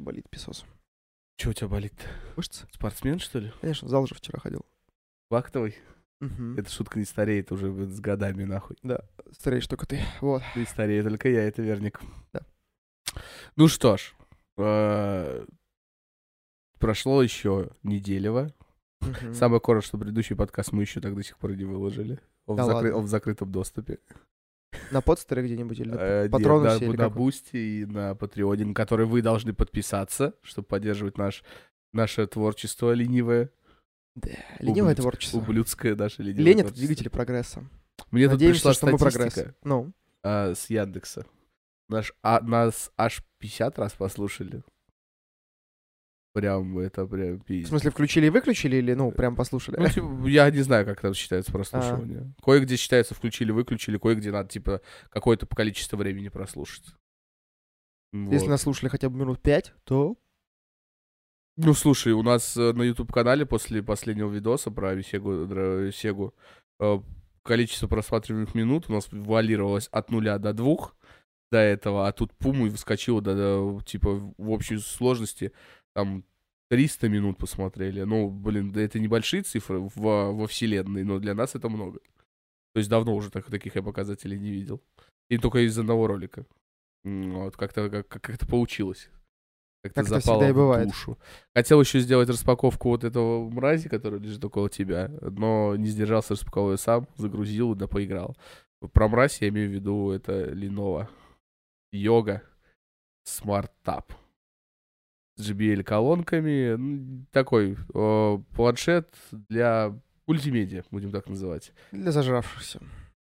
Болит писос. Че у тебя болит? Мышцы? Спортсмен, что ли? Конечно, в зал же вчера ходил. Вахтовый? Мгм. Эта шутка не стареет уже блин, с годами, нахуй. Стареешь только ты. Вот. Не стареет только я, это верник. Да. Ну что ж, э, прошло еще неделева. Мгм. Самое коротко, что предыдущий подкаст мы еще так до сих пор не выложили. Он, Да в, закры- он в закрытом доступе. На подстере где-нибудь или на Э, Патронусе на? Бусти и на Патреоне, на который вы должны подписаться, чтобы поддерживать наш, наше творчество ленивое, Да, ленивое творчество. ублюдское наше ленивое Лень — это двигатель прогресса. Мне тут Надеемся, пришла что мы статистика прогресс. Ну, а, с Яндекса. Наш, а, нас аж 50 раз послушали. Прям, это прям в пиздец. смысле, включили и выключили или, ну, прям послушали? Ну, типа, я не знаю, как там считается прослушивание. Кое-где считается включили, выключили, кое-где надо, типа, какое-то количество времени прослушать. Если Вот. нас слушали хотя бы минут пять, то... Ну, слушай, у нас э, на YouTube-канале после последнего видоса про дра- Сегу э, количество просматриваемых минут у нас валировалось от нуля до двух до этого, а тут пум и выскочило до, до, типа, в общей сложности там 300 минут посмотрели. Ну, блин, да это небольшие цифры во, во вселенной, но для нас это много. То есть давно уже так, таких я показателей не видел. И только из одного ролика. Вот, как-то как, как это получилось. Как-то Как запало всегда и в душу. Хотел еще сделать распаковку вот этого мрази, который лежит около тебя, но не сдержался, распаковал ее сам, загрузил, да поиграл. Про мразь я имею в виду это Lenovo Yoga Smart Tab с JBL колонками. Ну, Такой э, планшет для мультимедиа, будем так называть. Для зажравшихся.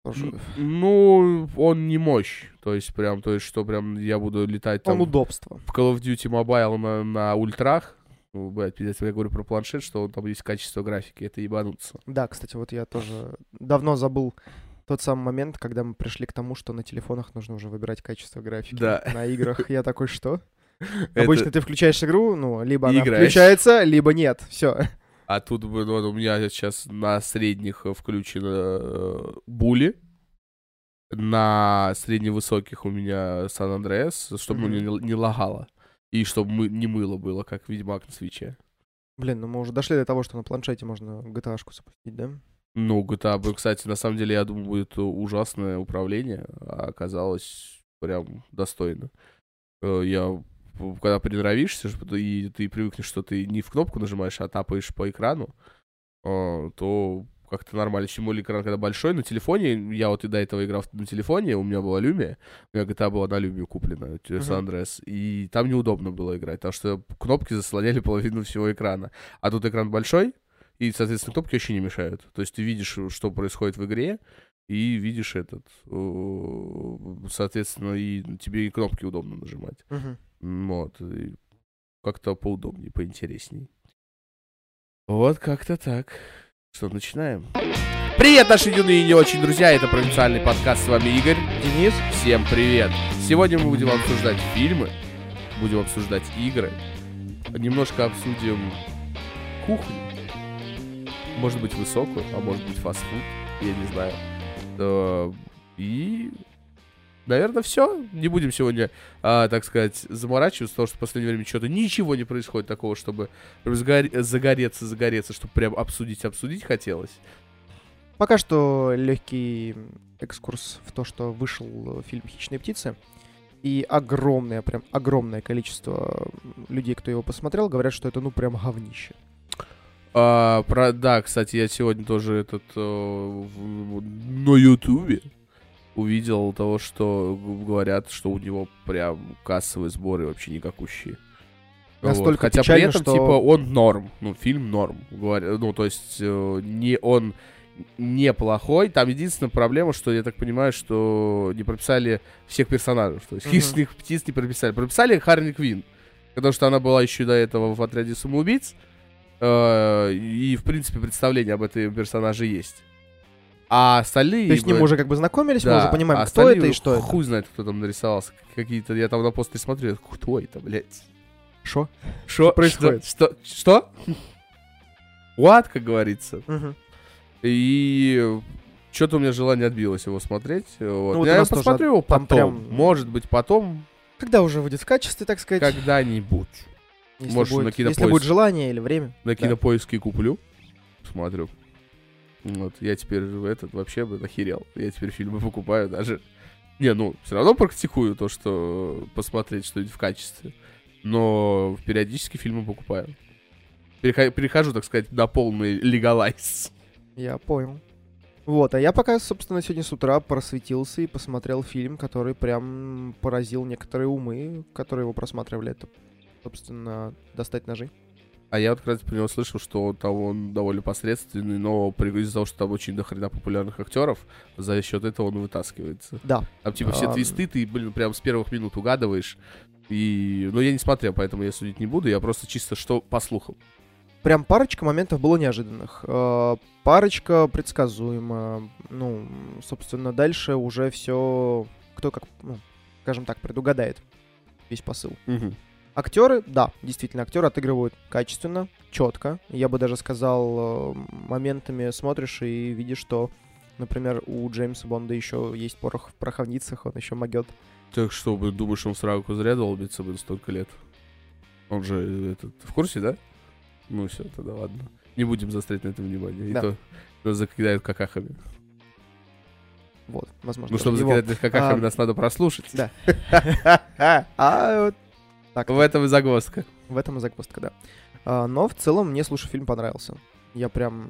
Тоже. Ну, он не мощь. То есть, прям, то есть, что прям я буду летать Он там удобство. в Call of Duty Mobile на, на ультрах. Ну, блядь, пиздец, я говорю про планшет, что там есть качество графики, это ебануться. Да, кстати, вот я тоже давно забыл тот самый момент, когда мы пришли к тому, что на телефонах нужно уже выбирать качество графики. Да. На играх я такой, что? Это- Обычно ты включаешь игру, ну, либо она играешь. включается, либо нет. Все. А тут ну, у меня сейчас на средних э, включено э, Були, на средневысоких у меня Сан Андреас, чтобы ну, не, не лагало. И чтобы мы, не мыло было, как Ведьмак на свече. Блин, ну мы уже дошли до того, что на планшете можно GTA-шку запустить, да? Ну, GTA, кстати, на самом деле, я думал, будет ужасное управление, а оказалось прям достойно. Э, Я, когда приноровишься, и ты привыкнешь, что ты не в кнопку нажимаешь, а тапаешь по экрану, э, то как-то нормально. Тем более экран, когда большой, на телефоне, я вот и до этого играл на телефоне, у меня была Lumia, у меня GTA была на Lumia куплена. San Andreas, и там неудобно было играть, потому что кнопки заслоняли половину всего экрана. А тут экран большой, и, соответственно, кнопки вообще не мешают. То есть ты видишь, что происходит в игре, и видишь этот, э, соответственно, и тебе и кнопки удобно нажимать. Мгм. Вот. как-то поудобнее, поинтересней. Вот как-то так. Что, начинаем? Привет, наши юные и не очень друзья, это провинциальный подкаст, с вами Игорь. Денис? Всем привет! Сегодня мы будем обсуждать фильмы, будем обсуждать игры, немножко обсудим кухню, может быть высокую, а может быть фастфуд, я не знаю. Э, И, наверное, все. Не будем сегодня, а, так сказать, заморачиваться, потому что в последнее время что-то ничего не происходит такого, чтобы загореться, загореться, чтобы прям обсудить, обсудить хотелось. Пока что легкий экскурс в то, что вышел фильм «Хищные птицы». И огромное, прям огромное количество людей, кто его посмотрел, говорят, что это ну прям говнище. А, про, да, кстати, я сегодня тоже этот э, в- на Ютубе увидел того, что говорят, что у него прям кассовые сборы вообще никакущие. Вот. Настолько Хотя при этом, что- типа, он норм. Ну, фильм норм. Говоря, ну, то есть, э, не он неплохой. Там единственная проблема, что я так понимаю, что не прописали всех персонажей. То есть Мгм. хищных птиц не прописали. Прописали Харли Квин. Потому что она была еще до этого в отряде самоубийц. Э, И, в принципе, представление об этом персонаже есть. А остальные... То есть с ним уже как бы знакомились, мы да, уже понимаем, а кто это и что это. Хуй знает, кто там нарисовался. Какие-то... Я там на я такой, кто это, блядь? Шо? Что происходит? Что? Что? What, как говорится. Мгм. И что-то у меня желание отбилось его смотреть. Вот. вот я нас тоже посмотрю его потом. прям- Может быть, потом. Когда уже выйдет в качестве, так сказать. Когда-нибудь. если, может, будет, на если будет желание или время. На Да. кинопоиске куплю. Смотрю. Вот, я теперь этот вообще бы охерел. Я теперь фильмы покупаю даже. Не, ну, все равно практикую то, что посмотреть что-нибудь в качестве. Но периодически фильмы покупаю. Переха- перехожу, так сказать, на полный легалайз. Я понял. Вот, а я пока, собственно, сегодня с утра просветился и посмотрел фильм, который прям поразил некоторые умы, которые его просматривали. Это, собственно, «Достать ножи». А я вот как раз про него слышал, что там он довольно посредственный, но из-за того, что там очень дохрена популярных актеров, за счет этого он вытаскивается. Да. Там типа все Ам. твисты, ты, блин, прям с первых минут угадываешь. И, ну, я не смотрел, поэтому я судить не буду, я просто чисто что по слухам. Прям парочка моментов было неожиданных. Э, Парочка предсказуема. Ну, собственно, дальше уже все кто как, ну, скажем так, предугадает весь посыл. Актеры, да, действительно, актеры отыгрывают качественно, четко. Я бы даже сказал, э, моментами смотришь и видишь, что, например, у Джеймса Бонда еще есть порох в пороховницах, он еще могет. Так что, думаешь, он сраку зря долбится, блин, столько лет? Он же э, этот, в курсе, да? Ну все, тогда ладно. Не будем заострять на этом внимание. И Да. то нас закидают какахами. Вот, возможно. Ну, чтобы его. закидать какахами, А, нас надо прослушать. Да. А вот так В этом и загвоздка. В этом и загвоздка, да. А, но в целом мне, слушай, фильм понравился. Я прям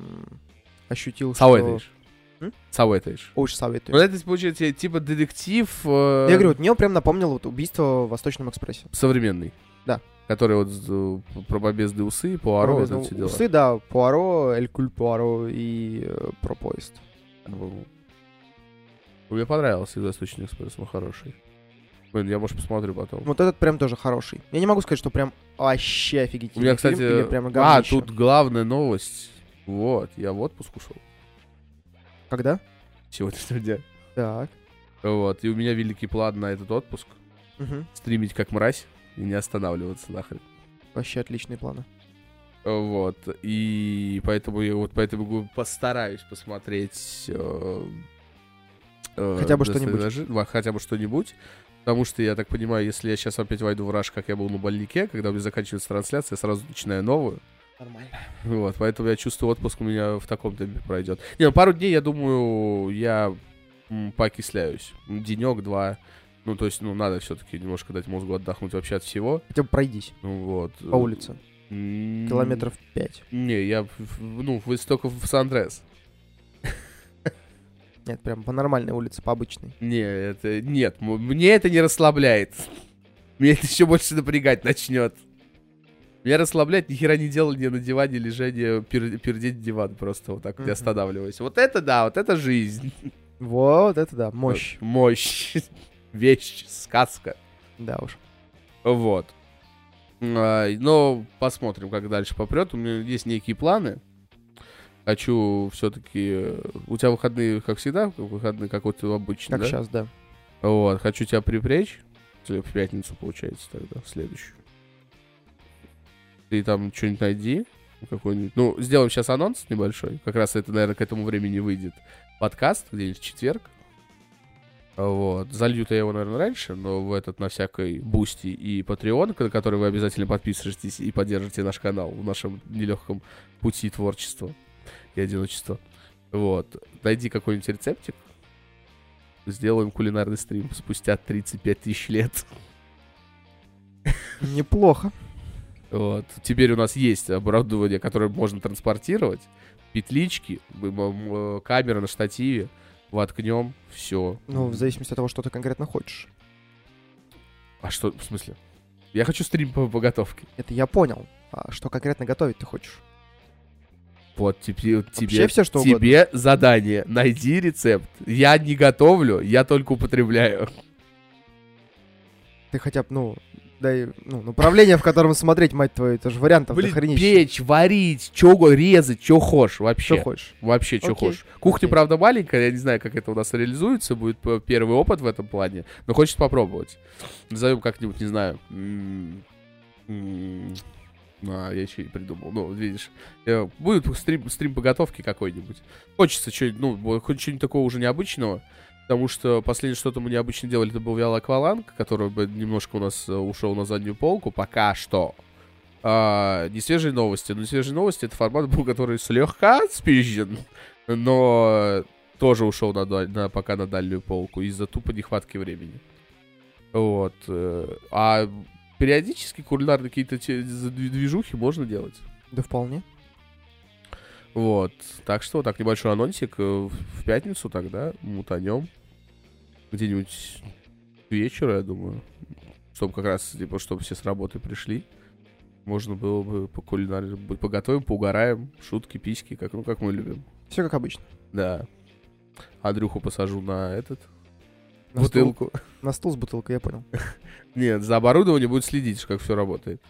ощутил, что... Советуешь. М? Советуешь. Очень Ну, советую. это получается типа детектив э, Я говорю, вот мне прям напомнил вот убийство в Восточном экспрессе. современный. Да. Который вот э, про побезды усы, Пуаро, вот все дела. Усы, да, Пуаро, Эль Куль Пуаро и э, про поезд. Мне понравился Восточный экспресс, он хороший. Блин, я, может, посмотрю потом. Вот этот прям тоже хороший. Я не могу сказать, что прям вообще У офигительный меня, фильм кстати, или прям а, тут главная новость. Вот, я в отпуск ушел Когда? сегодняшнего дня. Так. Вот, и у меня великий план на этот отпуск. Мгм. Стримить как мразь и не останавливаться нахрен. Вообще отличные планы. Вот, и поэтому я вот поэтому постараюсь посмотреть... э, э, Хотя бы «Достойные что-нибудь». ножи». Ва- Хотя бы что-нибудь. Потому что, я так понимаю, если я сейчас опять войду в раш, как я был на больнике, когда у меня заканчивается трансляция, я сразу начинаю новую. Нормально. Вот, поэтому я чувствую, отпуск у меня в таком темпе пройдет. Не, ну, пару дней, я думаю, я м, поокисляюсь. Денек, два. Ну, то есть, ну, надо все-таки немножко дать мозгу отдохнуть вообще от всего. Хотя бы пройдись Ну, вот. по улице. Километров пять. Не, я, ну, вы только в Сан-Андрес. Нет, прям по нормальной улице, по обычной. Не, это, нет, мне это не расслабляет. Меня это еще больше напрягать начнет. Меня расслабляет ни хера не делание на диване, лежание, пер- пердеть диван просто вот так вот, Мгм. останавливаясь. Вот это да, вот это жизнь. Вот это да, мощь. Мощь. Вещь, сказка. Да уж. Вот. А, Но посмотрим, как дальше попрет. У меня есть некие планы. Хочу все-таки... У тебя выходные, как всегда, выходные, как вот обычно, Как да? сейчас, да. Вот, хочу тебя припрячь. В пятницу, получается, тогда, в следующую. Ты там что-нибудь найди. Какой-нибудь. Ну, сделаем сейчас анонс небольшой. Как раз это, наверное, к этому времени выйдет подкаст, где-нибудь в четверг. Вот. Залью-то я его, наверное, раньше, но в этот на всякой Бусти и Patreon, на который вы обязательно подписываетесь и поддержите наш канал в нашем нелегком пути творчества и одиночества. Вот. Найди какой-нибудь рецептик, сделаем кулинарный стрим спустя 35 тысяч лет. Неплохо. Вот. Теперь у нас есть оборудование, которое можно транспортировать. Петлички, э, камера на штативе. Воткнем, все. Ну, в зависимости от того, что ты конкретно хочешь. А что, в смысле? Я хочу стрим по, по готовке. Это я понял. А что конкретно готовить ты хочешь? Вот тебе, тебе, все, что угодно. тебе задание. Найди рецепт. Я не готовлю, я только употребляю. Ты хотя бы, ну, дай, ну, направление, в котором смотреть, мать твою, это же вариантов Блин, печь, варить, чё, резать, чё хочешь вообще. Что хочешь. Вообще, Окей, хочешь. Кухня, окей. правда, маленькая, я не знаю, как это у нас реализуется, будет первый опыт в этом плане, но хочется попробовать. Назовем как-нибудь, не знаю. М, А, я еще не придумал. Ну, видишь, э, будет стрим, стрим по готовке какой-нибудь. Хочется что-нибудь, ну, хоть что-нибудь такого уже необычного. Потому что последнее что-то мы необычно делали, это был Виал Акваланг, который бы немножко у нас э, ушел на заднюю полку, пока что. А, не свежие новости. Но свежие новости это формат был, который слегка спизжен, но тоже ушел на, на, пока на дальнюю полку из-за тупо нехватки времени. Вот. э, А периодически кулинарные какие-то движухи можно делать. Да вполне. Вот. Так что вот так небольшой анонсик. э, В пятницу тогда мутанем. Где-нибудь к вечеру, я думаю. Чтобы как раз, типа, чтобы все с работы пришли. Можно было бы по кулинарии поготовим, поугараем, шутки, письки, как, ну, как мы любим. Все как обычно. Да. Андрюху посажу на этот, На стул, бутылку. на стул с бутылкой, я понял. Нет, за оборудованием будет следить, как все работает.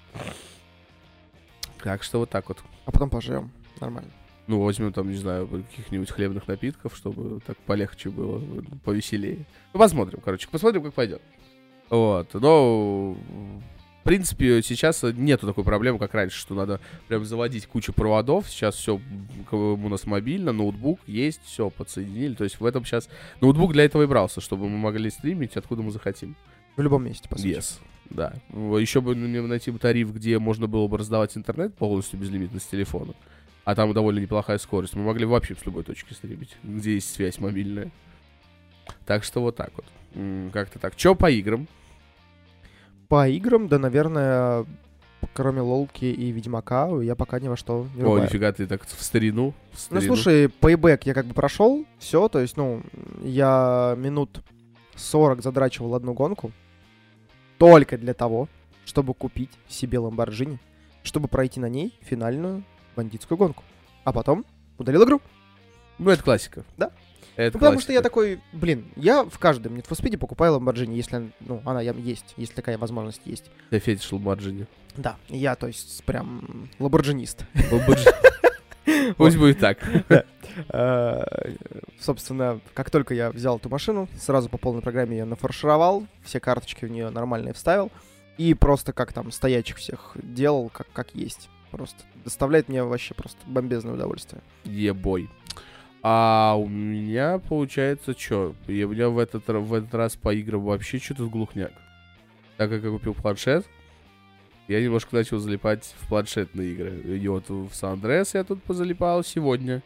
Так что вот так вот. А потом пожрем. Нормально. Ну, возьмем там, не знаю, каких-нибудь хлебных напитков, чтобы так полегче было, повеселее. Ну, посмотрим, короче, посмотрим, как пойдет. Вот, но, в принципе, сейчас нету такой проблемы, как раньше, что надо прям заводить кучу проводов. Сейчас все у нас мобильно, ноутбук есть, все подсоединили. То есть в этом сейчас ноутбук для этого и брался, чтобы мы могли стримить, откуда мы захотим. В любом месте, по сути. Yes. Да. Еще бы найти бы тариф, где можно было бы раздавать интернет полностью безлимитно с телефона. А там довольно неплохая скорость. Мы могли вообще с любой точки стримить, где есть связь мобильная. Так что вот так вот. Как-то так. Че по играм? По играм, да, наверное, кроме Лолки и Ведьмака, я пока ни во что не О, рубаю. нифига ты так в старину. в Ну, старину. слушай, пейбэк я как бы прошел, все, то есть, ну, я минут 40 задрачивал одну гонку только для того, чтобы купить себе Ламборджини, чтобы пройти на ней финальную бандитскую гонку. А потом удалил игру. Ну, это классика. Да. Это Ну, потому что я такой, блин, я в каждом Need for Speed покупаю Ламборджини, если, ну, она есть, если такая возможность есть. Я фетиш Ламборджини. Да, я, то есть, прям ламборджинист. Ламборджини. Пусть будет так. Э, Собственно, как только я взял эту машину, сразу по полной программе ее нафаршировал, все карточки в нее нормальные вставил, и просто как там стоячих всех делал, как, как есть. Просто доставляет мне вообще просто бомбезное удовольствие. Ебой. А у меня получается что? Я, у меня в этот, в этот раз по играм вообще что-то глухняк. Так как я купил планшет, я немножко начал залипать в планшетные игры. И вот в San Andreas я тут позалипал сегодня.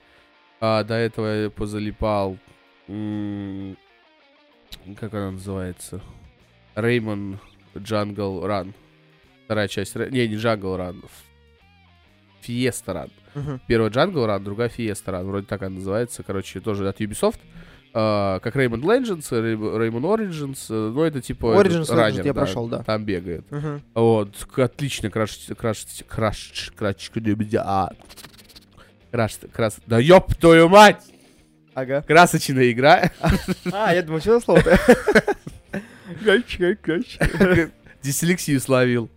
А до этого я позалипал... Как она называется? Rayman Jungle Run. Вторая часть. Не, не Jungle Run. Fiesta Run. Первая Jungle Run, другая Fiesta Run. Вроде так она называется. Короче, тоже от Ubisoft. А, как Rayman Legends, Ray- Rayman Origins. э, Ну, это типа... Origins этот, раннер, я прошел, да. Там бегает. Мгм. Вот, отлично, краш... краш... краш... краш... а, краш... крас... Да ёб твою мать! Ага. Красочная игра. А, я думал, что за слово-то? Дислексию словил.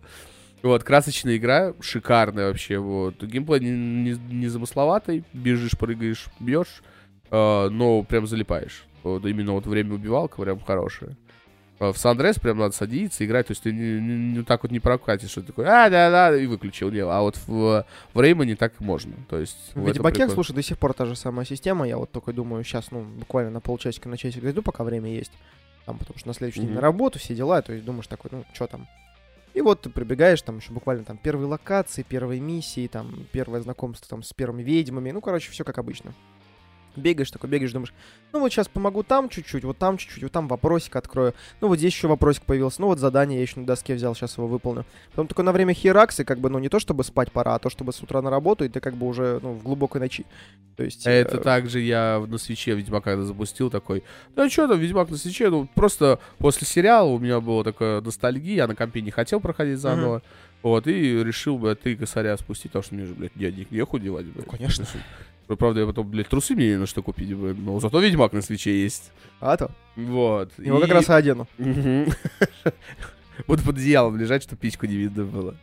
Вот, красочная игра, шикарная вообще, вот. Геймплей не, не- не замысловатый, бежишь, прыгаешь, бьешь, э, но прям залипаешь. Вот именно вот время убивалка прям хорошее. А В Сандрес прям надо садиться, играть, то есть ты не, не- не так вот не прокатишь, что ты такой, а, да-да, и выключил. Не, а вот в, в Реймоне так можно, то есть... В в прикол. слушай, до сих пор та же самая система. Я вот только думаю, сейчас, ну, буквально на полчасика на часик дойду, пока время есть. Там, потому что на следующий день Мгм. на работу, все дела, то есть думаешь такой, ну, что там. И вот ты прибегаешь, там еще буквально там первые локации, первые миссии, там первое знакомство там с первыми ведьмами, ну, короче, все как обычно. Бегаешь такой, бегаешь, думаешь, ну вот сейчас помогу там чуть-чуть, вот там чуть-чуть, вот там вопросик открою. Ну вот здесь еще вопросик появился, ну вот задание я еще на доске взял, сейчас его выполню. Потом такой на время херакс, и как бы, ну не то чтобы спать пора, а то чтобы с утра на работу, и ты как бы уже, ну, в глубокой ночи. То есть... э, Это также я на свече Ведьмака когда запустил такой, да что там, Ведьмак на свече, ну просто после сериала у меня была такая ностальгия, я на компе не хотел проходить заново, вот, и решил, блядь, три косаря спустить, потому что мне же, блядь, денег нехуй девать, блядь. Ну, конечно. Ну, Правда, я потом, блядь, трусы мне не на что купить, но зато Ведьмак на свече есть. А то. Вот. Его и- как раз и одену. Буду под одеялом лежать, чтобы пичку не видно было.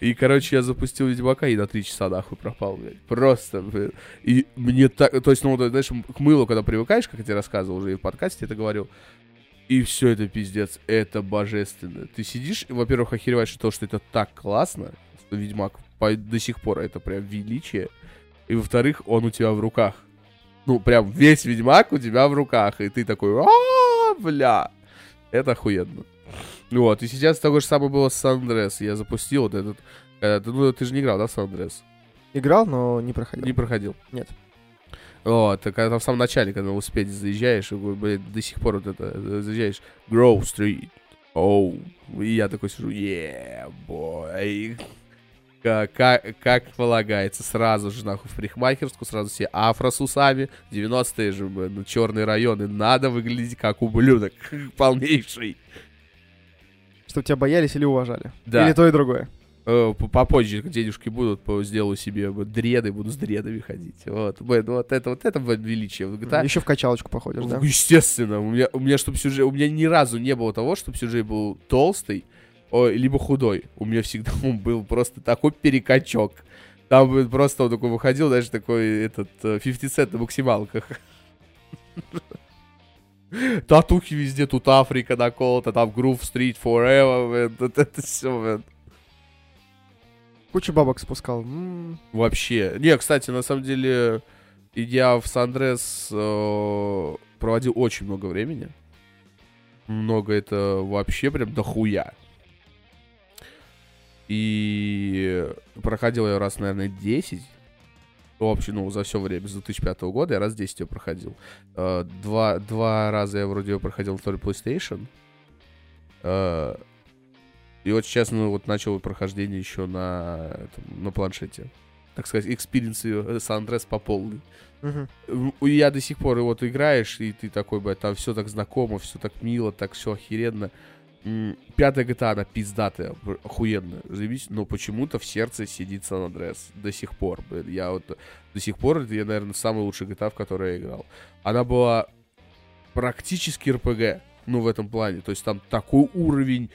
И, короче, я запустил Ведьмака и на три часа нахуй пропал, блядь. Просто, блядь. И мне так... То есть, ну, знаешь, к мылу, когда привыкаешь, как я тебе рассказывал уже и в подкасте это говорил, и все это пиздец, это божественно. Ты сидишь, во-первых, охереваешь от того, что это так классно, что Ведьмак по- до сих пор это прям величие. И, во-вторых, он у тебя в руках. Ну, прям весь Ведьмак у тебя в руках, и ты такой, а бля, это охуенно. Вот, и сейчас такое же самое было с Сан-Андрес. Я запустил вот этот... э, ты- ну, ты же не играл, да, в Сан-Андрес? Играл, но не проходил. Не проходил? Нет. Вот, так когда там в самом начале, когда на велосипеде заезжаешь, и, блин, до сих пор вот это, э, заезжаешь, Grove Street, оу, и я такой сижу, yeah, boy, как, как, полагается, сразу же, нахуй, в парикмахерскую, сразу все афро с усами, 90-е же, ну, черные районы, надо выглядеть как ублюдок, полнейший. Чтобы тебя боялись или уважали. Да. Или то и другое. Э, Попозже, денежки будут, сделаю себе дреды, буду с дредами ходить. Вот, блин, вот это, вот это величие. GTA Еще в качалочку походишь, да? Ну, Естественно, у меня, у меня чтобы сюжет, у меня ни разу не было того, чтобы сюжет был толстый, о, либо худой. У меня всегда он был просто такой перекачок. Там блин, просто он такой выходил, даже такой этот э, 50 цент на максималках. Татухи везде, тут Африка наколота, там Groove Street Forever, блин, вот это все, Кучу бабок спускал. Вообще. Не, кстати, на самом деле, я в Сан-Андрес э, проводил очень много времени. Много это вообще прям дохуя. И проходил я раз, наверное, 10. Вообще, ну, за все время, с 2005 года я раз 10 ее проходил. Э, Два, два раза я вроде ее проходил на второй PlayStation. Э, И вот сейчас, ну, вот начал прохождение еще на, этом, на планшете. Так сказать, experience San Andreas по полной. и Я до сих пор и вот играешь, и ты такой, блядь, там все так знакомо, все так мило, так все охеренно. Пятая GTA, она пиздатая, охуенная, заебись, но почему-то в сердце сидит San Andreas до сих пор. Я вот до сих пор, это, я, наверное, самый лучший GTA, в который я играл. Она была практически РПГ, ну, в этом плане. То есть там такой уровень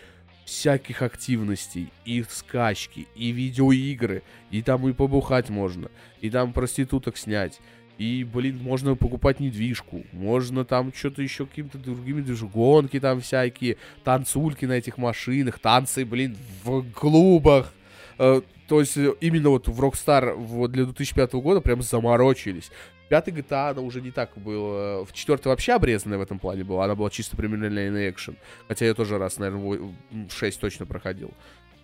всяких активностей, и скачки, и видеоигры, и там и побухать можно, и там проституток снять, и, блин, можно покупать недвижку, можно там что-то еще какими-то другими движ- гонки там всякие, танцульки на этих машинах, танцы, блин, в клубах. Э, То есть э, именно вот в Rockstar вот для 2005 года прям заморочились. Пятый GTA, она уже не так было. В четвертой вообще обрезанная в этом плане была. Она была чисто премиальный экшен. Хотя я тоже раз, наверное, 6 точно проходил.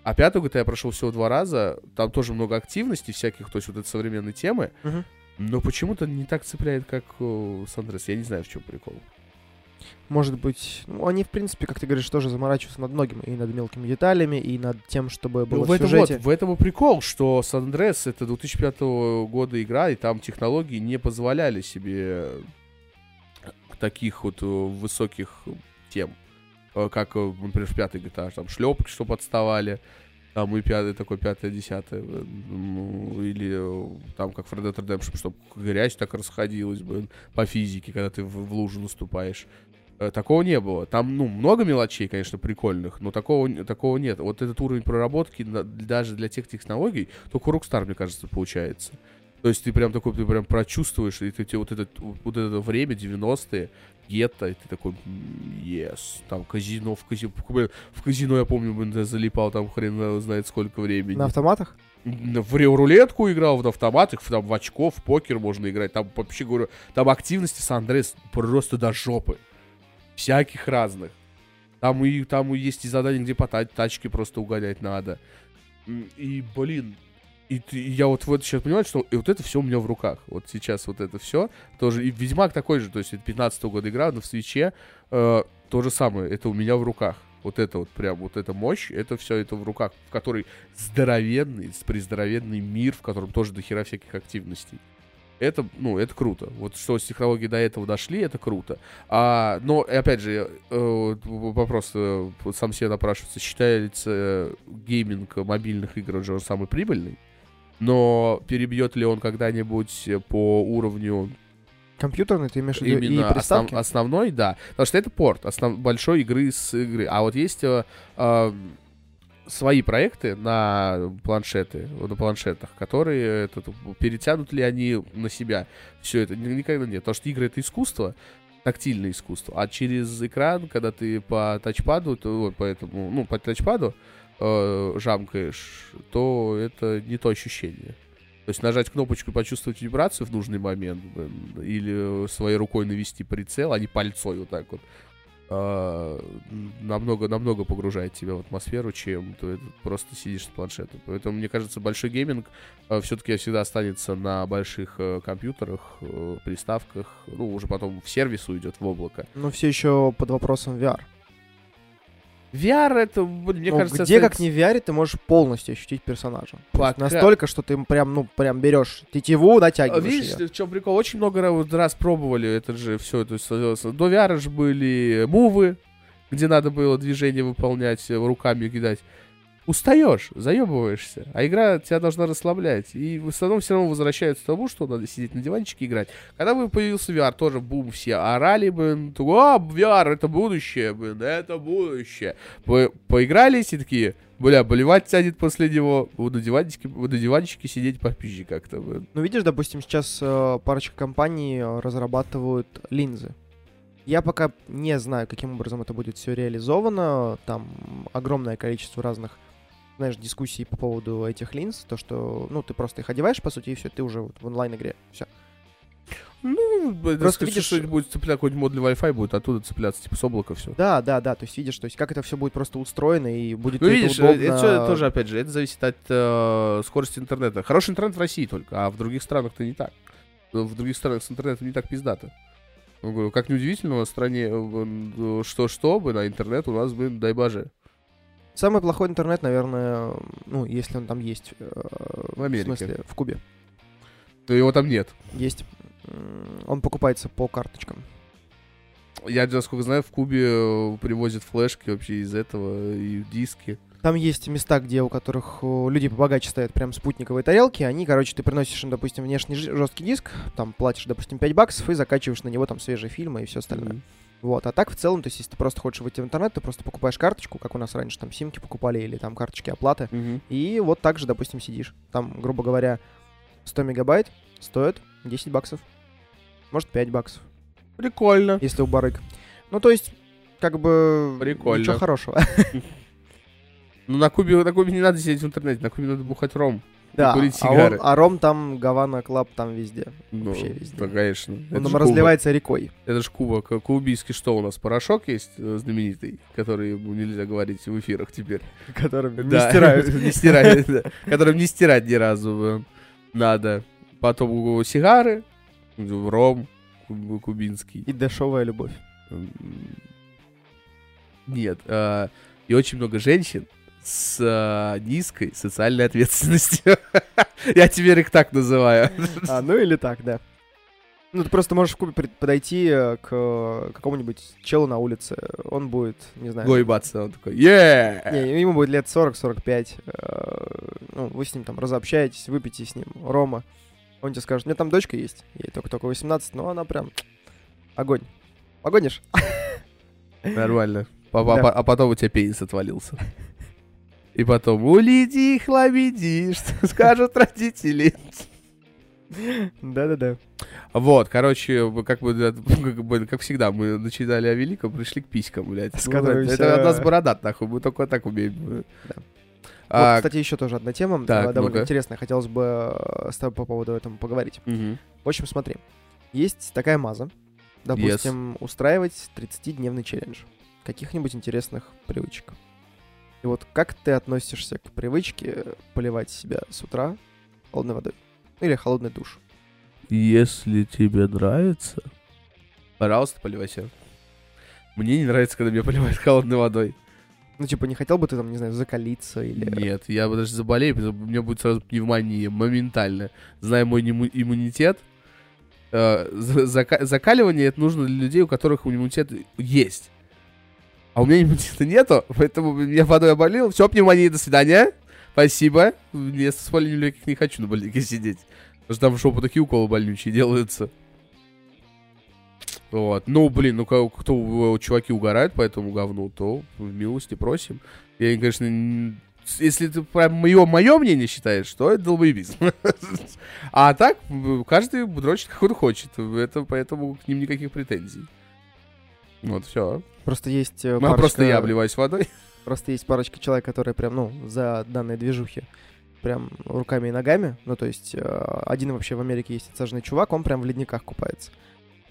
А пятую GTA я прошел всего два раза. Там тоже много активностей всяких, то есть вот это современные темы. Мгм. Но почему-то не так цепляет, как э, Сандрес. Я не знаю, в чем прикол. Может быть, ну, они, в принципе, как ты говоришь, тоже заморачиваются над многим. И над мелкими деталями, и над тем, чтобы было Ну, в, в этом сюжете. вот, в этом и прикол, что Сан Андрес это 2005 года игра, и там технологии не позволяли себе таких вот э, высоких тем, э, как, э, например, в пятой GTA, там шлепки, что подставали, там и пятый такой, пятое, десятое, э, ну, или э, там как в Red Dead Redemption, чтобы грязь так расходилась, блин, по физике, когда ты в, в лужу наступаешь. Э, Такого не было. Там, ну, много мелочей, конечно, прикольных, но такого, такого нет. Вот этот уровень проработки даже для тех технологий только Rockstar, мне кажется, получается. То есть ты прям такой, ты прям прочувствуешь, и ты, тебе вот, этот, вот это время, 90-е, гетто, и ты такой, yes, там казино, в казино, в казино, я помню, блин, залипал там хрен знает сколько времени. На автоматах? В рулетку играл, в автоматах, в- там в очко, в покер можно играть. Там вообще говорю, там активности Сан Андрес просто до жопы. Всяких разных. Там и там и есть и задания, где по та- тачке просто угонять надо. И, блин, и, я вот, вот сейчас понимаю, что и вот это все у меня в руках. Вот сейчас вот это все тоже. И Ведьмак такой же, то есть это 15 года игра, но в свече э, то же самое. Это у меня в руках. Вот это вот прям, вот эта мощь, это все это в руках, в которой здоровенный, приздоровенный мир, в котором тоже до хера всяких активностей. Это, ну, это круто. Вот что с технологией до этого дошли, это круто. А, но, опять же, э, вопрос э, сам себе напрашивается, считается э, гейминг мобильных игр уже он самый прибыльный? Но перебьет ли он когда-нибудь э, по уровню Компьютерный, ты имеешь в виду и Именно основ- приставки? основной, да. Потому что это порт основ- большой игры с игры. А вот есть э, э, свои проекты на планшеты, на планшетах, которые этот, перетянут ли они на себя все это. Ни- Никогда нет. Потому что игры это искусство, тактильное искусство. А через экран, когда ты по тачпаду, то, по этому, ну, по тачпаду э, жамкаешь, то это не то ощущение. То есть нажать кнопочку и почувствовать вибрацию в нужный момент, или своей рукой навести прицел, а не пальцой вот так вот, а, намного, намного погружает тебя в атмосферу, чем ты просто сидишь с планшетом. Поэтому, мне кажется, большой гейминг а, все-таки всегда останется на больших э, компьютерах, э, приставках, ну, уже потом в сервис уйдет в облако. Но все еще под вопросом VR. VR это, мне ну, кажется, где это- как не в VR ты можешь полностью ощутить персонажа. Пока- Настолько, что ты прям, ну, прям берешь тетиву, натягиваешь Видишь, её. в чем прикол? Очень много раз, пробовали это же все. То есть, до VR же были мувы, где надо было движение выполнять, э, руками кидать. Устаешь, заебываешься, а игра тебя должна расслаблять. И в основном все равно возвращаются к тому, что надо сидеть на диванчике и играть. Когда вы появился VR, тоже бум, все орали, блин, такой, а, VR, это будущее, блин, это будущее. По- поигрались и такие, бля, болевать тянет после него, буду на диванчике, буду диванчике сидеть попизже как-то, блин. Ну, видишь, допустим, сейчас э, парочка компаний э, разрабатывают линзы. Я пока не знаю, каким образом это будет все реализовано. Там огромное количество разных, знаешь, дискуссий по поводу этих линз. То, что, ну, ты просто их одеваешь, по сути, и все, ты уже вот в онлайн-игре. Все. Ну, Просто видишь- видишь, что-нибудь будет цеплять, какой-нибудь мод для Wi-Fi будет оттуда цепляться, типа с облака все. Да, да, да. То есть, видишь, то есть, как это все будет просто устроено и будет Ну, ли это видишь, удобно. это всё тоже, опять же, это зависит от э, скорости интернета. Хороший интернет в России только, а в других странах-то не так. Ну, В других странах с интернетом не так пиздато. Как неудивительно, у нас в стране э, что-что бы на интернет у нас, блин, дай боже. Самый плохой интернет, наверное, ну, если он там есть. э, В Америке. В смысле, в Кубе. То его там нет. Есть. Он покупается по карточкам. Я, насколько знаю, в Кубе э, привозят флешки вообще из этого и диски. Там есть места, где у которых э, люди побогаче ставят прям спутниковые тарелки. Они, короче, ты приносишь им, допустим, внешний жесткий диск, там платишь, допустим, 5 баксов и закачиваешь на него там свежие фильмы и все остальное. Мгм. Вот. А так в целом, то есть, если ты просто хочешь выйти в интернет, ты просто покупаешь карточку, как у нас раньше там симки покупали или там карточки оплаты. Мгм. И вот так же, допустим, сидишь. Там, грубо говоря, 100 мегабайт стоит 10 баксов. Может, 5 баксов, Прикольно. если у барыг. Ну, то есть, как бы... Прикольно. Ничего хорошего. Ну, на Кубе, на Кубе не надо сидеть в интернете, на Кубе надо бухать ром. Да, курить а, он- сигары. а ром там, Havana Club там везде. Ну, Вообще везде. да, конечно. Он там ж разливается рекой. Это же Куба. Ку- Кубийский что у нас? Порошок есть э, знаменитый, который нельзя говорить в эфирах теперь. Которыми не Да. стирают. Не стирать, да. Которым не стирать ни разу э, надо. Потом сигары, ром куб- кубинский. И дешевая любовь. Нет. а, И очень много женщин с а, низкой социальной ответственностью. Я теперь их так называю. А, ну или так, да. Ну, ты просто можешь в Кубе подойти э, к э, какому-нибудь челу на улице. Он будет, не знаю... Гоебаться. Он такой, е Не, ему будет лет 40-45. э, Ну, вы с ним там разобщаетесь, выпьете с ним рома. Он тебе скажет, у меня там дочка есть, ей только-только 18, но она прям огонь. Погонишь? Нормально. А потом у тебя пенис отвалился. И потом, улети, хламиди, что скажут родители. Да-да-да. Вот, короче, как бы, как как всегда, мы начинали о великом, пришли к писькам, блядь. Ну, которыми это от нас бородат, нахуй, мы только так умеем. Да. А, вот, кстати, еще тоже одна тема, так, довольно ну-ка. интересная. Хотелось бы э, с тобой по поводу этого поговорить. мгм. В общем, смотри. Есть такая маза. Допустим, устраивать 30-дневный челлендж. Каких-нибудь интересных привычек. И вот как ты относишься к привычке поливать себя с утра холодной водой? Или холодный душ? Если тебе нравится, пожалуйста, поливайся. Мне не нравится, когда меня поливают холодной водой. Ну, типа, не хотел бы ты там, не знаю, закалиться или... Нет, я бы даже заболею, потому что у меня будет сразу пневмония моментально. Зная мой имму- иммунитет, э, за- зака- закаливание это нужно для людей, у которых иммунитет есть. А у меня иммунитета нету, поэтому меня водой оболел. Все, пневмония, до свидания. Спасибо. Я с легких не хочу на больнике сидеть. Потому что там в шопу такие уколы больнючие делаются. Вот. Ну, блин, ну ка- кто э, чуваки угорают по этому говну, то в милости просим. Я, конечно, если ты прям мое, мое мнение считаешь, то это долбоебизм. А так, каждый дрочит как он хочет. Это, поэтому к ним никаких претензий. Вот, все. Просто есть э, Ну, парочка... просто я обливаюсь водой. Просто есть парочка человек, которые прям, ну, за данные движухи. прям руками и ногами. Ну, то есть, э, один вообще в Америке есть отсаженный чувак, он прям в ледниках купается.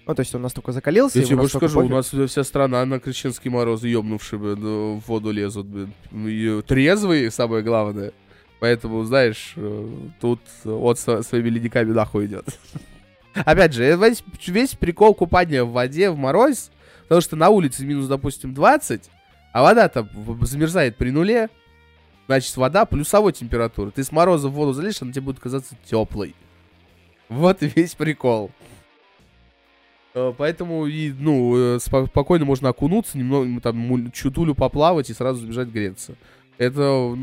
Ну, то есть он настолько закалился, Я тебе больше скажу, у пофиг. нас вся страна на крещенские морозы ёбнувшие ну, в воду лезут. блин. И трезвые, самое главное. Поэтому, знаешь, э, тут от со- своими ледниками нахуй идет. Опять же, весь, весь прикол купания в воде в мороз, потому что на улице минус, допустим, 20, а вода там замерзает при нуле, значит, вода плюсовой температуры. Ты с мороза в воду залезешь, она тебе будет казаться теплой. Вот весь прикол. Э, Поэтому, и, ну, э, спо- спокойно можно окунуться, немного, там, чутулю поплавать и сразу забежать греться. Это,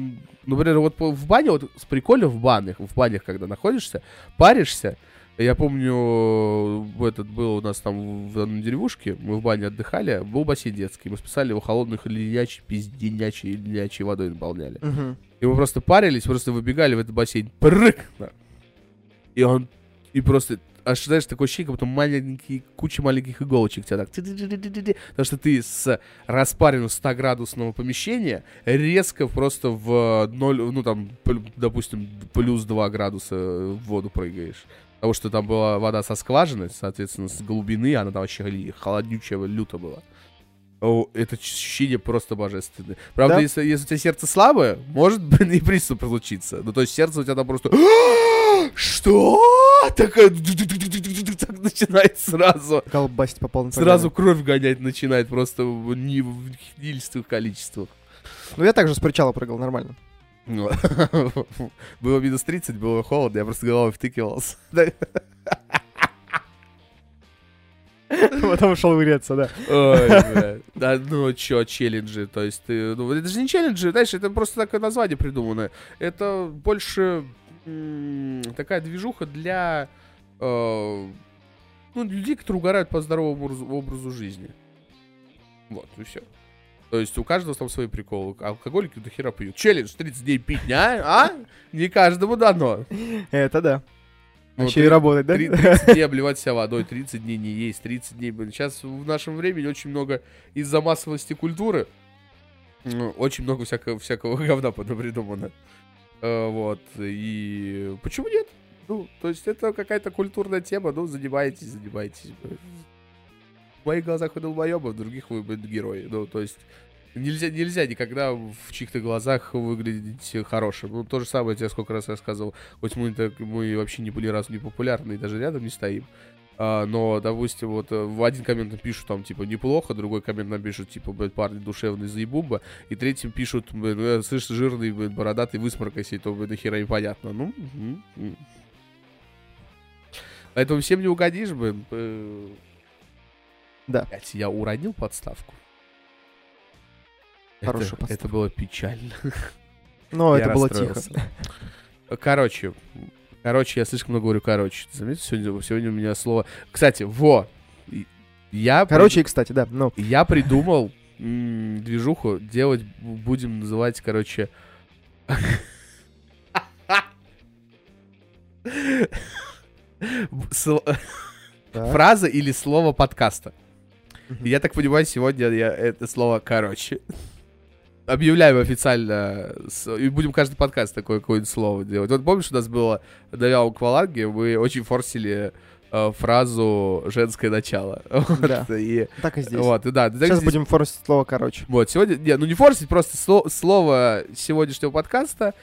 например, вот в бане, вот с прикольно в банях, в банях, когда находишься, паришься. Я помню, этот был у нас там в одной деревушке, мы в бане отдыхали, был бассейн детский, мы специально его холодной леденячей, пизденячей, леденячей водой наполняли. Мгм. И мы просто парились, просто выбегали в этот бассейн. Прыг! И он... И просто... Аж, знаешь, такое ощущение, как будто маленькие, куча маленьких иголочек тебя так... Потому что ты с распаренного 100-градусного помещения резко просто в 0, ну там, допустим, плюс 2 градуса в воду прыгаешь. Потому что там была вода со скважины, соответственно, с глубины, она там вообще холоднючая, люто была. О, это ощущение просто божественное. Правда, Да. если, если у тебя сердце слабое, может, и приступ случиться. Ну, то есть сердце у тебя там просто... Что? Такая... Так начинает сразу. Колбасить по полной Сразу кровь гонять начинает просто в неистовых количествах. Ну, я также с причала прыгал нормально. Было минус 30, было холодно, я просто головой втыкивался. Потом ушел греться, да. Ой, бля. Да, ну чё, челленджи, то есть ты, ну это же не челленджи, знаешь, это просто такое название придуманное. Это больше такая движуха для э, ну, людей, которые угорают по здоровому образу, образу жизни. Вот, и все. То есть у каждого там свои приколы. Алкоголики до хера пьют. Челлендж 30 дней пить, а? а? Не каждому дано. Это да. Ну, Еще и работать, да? Три- 30 дней обливать себя водой, 30 дней не есть, 30 дней... блин. Сейчас в нашем времени очень много из-за массовости культуры ну, очень много всякого, всякого говна придумано. Э, Вот. И почему нет? Ну, то есть это какая-то культурная тема, ну, занимайтесь, занимайтесь. В моих глазах вы долбоебы, в других вы герои. Ну, то есть нельзя, нельзя никогда в чьих-то глазах выглядеть хорошим. Ну, то же самое я сколько раз рассказывал. Хоть мы, так, мы вообще не были разу не популярны и даже рядом не стоим. А, но, допустим, вот э, в один коммент напишут там, типа, неплохо, другой коммент напишут, типа, блядь, парни душевный заебуба, и третьим пишут, блин, э, слышь, жирный, блин, бородатый, высморкайся, и то, блин, нахера непонятно. Ну, м. Поэтому всем не угодишь, блин. Да. Блядь, я уронил подставку. Хорошая это, подставка. это было печально. Но Я это было тихо. Короче, короче, я слишком много говорю короче. Заметил, сегодня, сегодня у меня слово... Кстати, во! Я, Короче, и кстати, да, ну, при- я придумал м, движуху делать, будем называть, короче... Фраза или слово подкаста. Я так понимаю, сегодня я это слово короче. Объявляем официально. И будем каждый подкаст такое какое-нибудь слово делать. Вот помнишь, у нас было на Яу Кваланге, мы очень форсили э, фразу женское начало. Вот, Да. И, так и здесь. вот, и да, так Сейчас здесь- будем форсить слово короче. Вот, сегодня, не, ну не форсить, просто сло- слово сегодняшнего подкаста,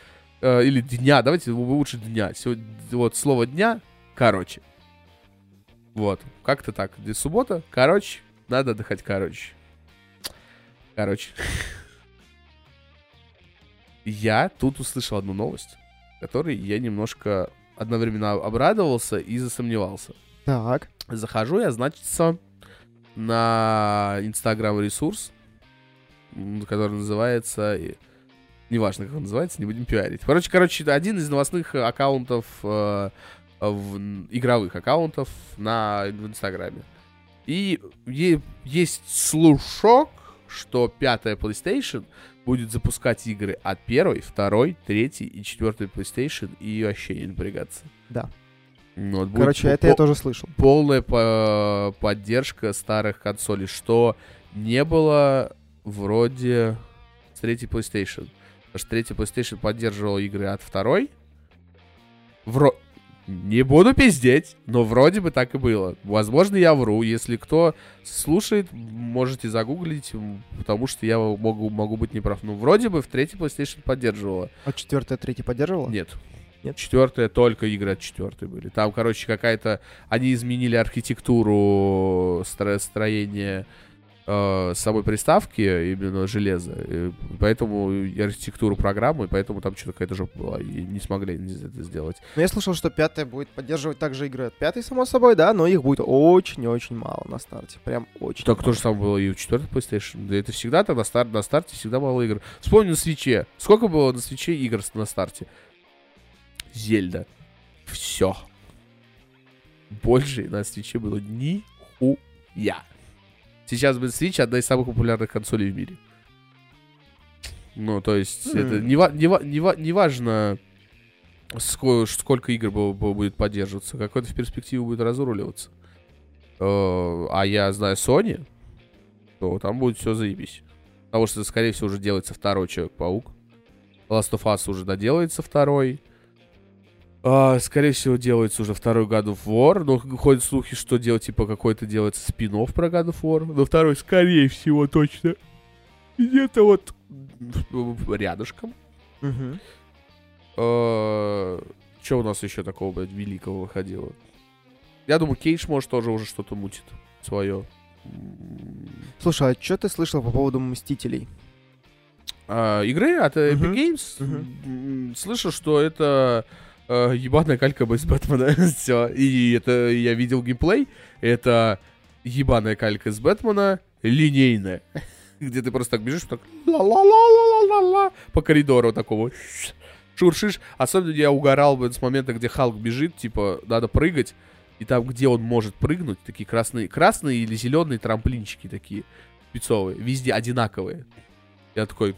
э, или дня, давайте лучше дня. Сегодня, вот, слово дня, короче. Вот, как-то так. Здесь суббота, короче, надо отдыхать, короче. Короче. Я тут услышал одну новость, которой я немножко одновременно обрадовался и засомневался. Так. Захожу я, значит, на Инстаграм ресурс, м, который называется... Неважно, как он называется, не будем пиарить. Короче, короче, один из новостных аккаунтов, э, в- игровых аккаунтов на в Инстаграме. И есть слушок, что пятая PlayStation будет запускать игры от первой, второй, третьей и четвертой PlayStation и вообще не напрягаться. Да. Ну, вот Короче, это я тоже слышал. полная по- поддержка старых консолей, что не было вроде с третьей PlayStation. Потому что третий PlayStation поддерживал игры от второй. Вро... Не буду пиздеть, но вроде бы так и было. Возможно, я вру. Если кто слушает, можете загуглить, потому что я могу, могу быть неправ. Ну, вроде бы в третий PlayStation поддерживала. А четвертая, третья поддерживала? Нет. Нет? Четвертая, только игры от четвертой были. Там, короче, какая-то... Они изменили архитектуру стро- строения э, самой приставки, именно железа. И поэтому и архитектуру программы, поэтому там что-то какая-то жопа была. И не смогли это сделать. Но я слышал, что пятая будет поддерживать также игры от пятой, само собой, да, но их будет очень-очень мало на старте. Прям очень Так мало. то же самое было и у четвертой PlayStation. Да это всегда так на, стар- на старте всегда мало игр. Вспомни на свече. Сколько было на свече игр с- на старте? Зельда. Все. Больше на свече было нихуя. Сейчас бы Switch одна из самых популярных консолей в мире. Ну, то есть, М. это не, ва- не, ва- не, ва- не важно, сколько, сколько игр бу- бу- будет поддерживаться, какой-то в перспективе будет разруливаться. Э, А я знаю Sony, то там будет все заебись. Потому что, скорее всего, уже делается второй Человек-паук. Last of Us уже доделается второй. А, скорее всего, делается уже второй God of War. Но ходят слухи, что делать, типа, какой-то делается спин про God of War. Но второй, скорее всего, точно. Где-то вот рядышком. Мгм. Что у нас еще такого, блядь, великого выходило? Я думаю, Кейдж, может, тоже уже что-то мутит свое. Слушай, а что ты слышал по поводу Мстителей? А, игры от Epic Мгм. Games. М, Слышу, что это э, ебаная калька из Бэтмена. Все. И это я видел геймплей. Это ебаная калька из Бэтмена линейная. Где ты просто так бежишь, так ла-ла-ла-ла-ла-ла по коридору такого шуршишь. Особенно я угорал бы с момента, где Халк бежит, типа, надо прыгать. И там, где он может прыгнуть, такие красные, красные или зеленые трамплинчики такие спецовые, везде одинаковые. Я такой,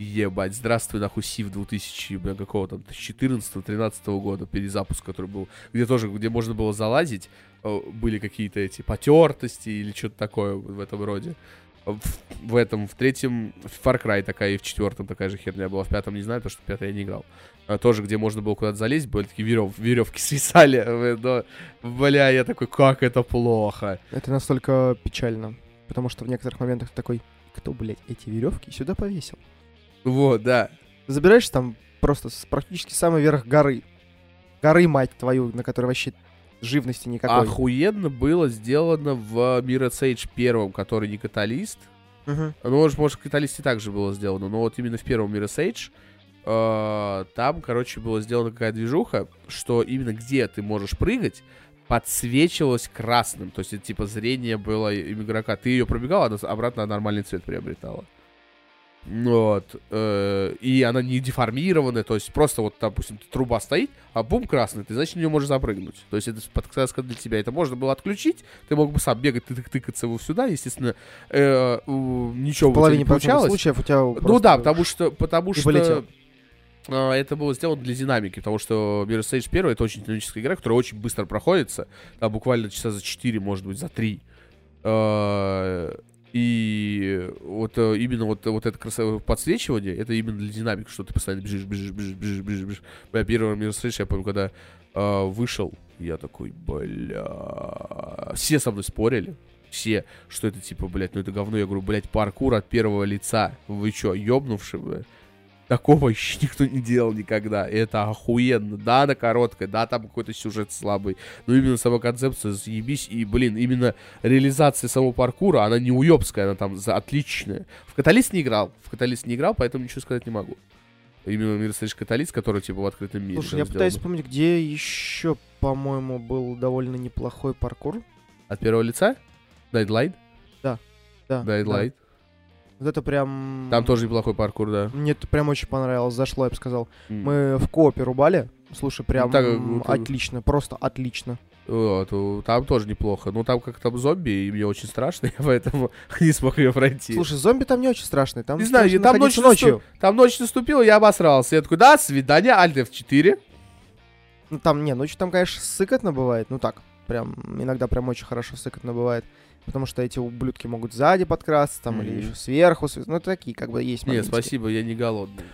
Ебать, здравствуй, нахуй, Сив 2000, бля, какого там, 14-13 года, перезапуск, который был, где тоже, где можно было залазить, э, были какие-то эти потертости или что-то такое в этом роде. В, в этом, в третьем, в Far Cry такая, и в четвертом такая же херня была, в пятом не знаю, потому что в пятом я не играл. А, тоже, где можно было куда-то залезть, были такие верев, веревки свисали, э, но, бля, я такой, как это плохо. Это настолько печально. Потому что в некоторых моментах такой, кто, блядь, эти веревки сюда повесил? Вот, да. Забираешься там просто с практически самый верх горы. Горы, мать твою, на которой вообще живности никакой. Охуенно было сделано в Mirror's Edge первом, который не каталист. Мгм. Ну, может, может, в каталисте также было сделано, но вот именно в первом Mirror's Edge э, там, короче, была сделана какая движуха, что именно где ты можешь прыгать, подсвечивалось красным. То есть, это, типа, зрение было игрока. Ты ее пробегал, она обратно нормальный цвет приобретала. Вот. э, и она не деформированная, то есть просто вот, допустим, труба стоит, а бум красный, ты, значит, на нее можешь запрыгнуть. То есть это подсказка для тебя. Это можно было отключить, ты мог бы сам бегать, ты тыкаться его сюда, естественно, э, ничего В половине не получалось. случаев у тебя Ну да, потому что, потому что полетел. а, это было сделано для динамики, потому что Mirror's Edge 1 это очень динамическая игра, которая очень быстро проходится, там буквально часа за 4, может быть, за 3. И вот э, именно вот, вот это красивое подсвечивание, это именно для динамики, что ты постоянно бежишь, бежишь, бежишь, бежишь, бежишь, бежишь. Первый Mirror's Edge, я помню, когда э, вышел, я такой, бля... Все со мной спорили, все, что это типа, блядь, ну это говно. Я говорю, блядь, паркур от первого лица. Вы чё, ёбнувши, бля? Такого еще никто не делал никогда. И это охуенно. Да, она короткая, да, там какой-то сюжет слабый. Но именно сама концепция заебись. И, блин, именно реализация самого паркура, она не уебская, она там за отличная. В Каталист не играл. В Каталист не играл, поэтому ничего сказать не могу. Именно Mirror's Edge Каталист, который типа в открытом мире. Слушай, да, я пытаюсь сделано. вспомнить, где еще, по-моему, был довольно неплохой паркур. От первого лица? Dead Light? Да, Dead да. Вот это прям... Там тоже неплохой паркур, да. Мне это прям очень понравилось, зашло, я бы сказал. М. Мы в коопе рубали. Слушай, прям так, м, вот, э, отлично, просто отлично. Вот, там тоже неплохо. Ну, там как там зомби, и мне очень страшно, я поэтому не смог ее пройти. Слушай, зомби там не очень страшный. Там не знаю, там ночь, ночью. там ночь наступила, я обосрался. Я такой, да, свидание, Alt F4. Ну там, не, ночью там, конечно, сыкотно бывает. Ну так, прям, иногда прям очень хорошо сыкотно бывает. Потому что эти ублюдки могут сзади подкрасться, там, или Мгм. еще сверху. Ну, такие, как бы, есть Не, моментики. спасибо, я не голодный.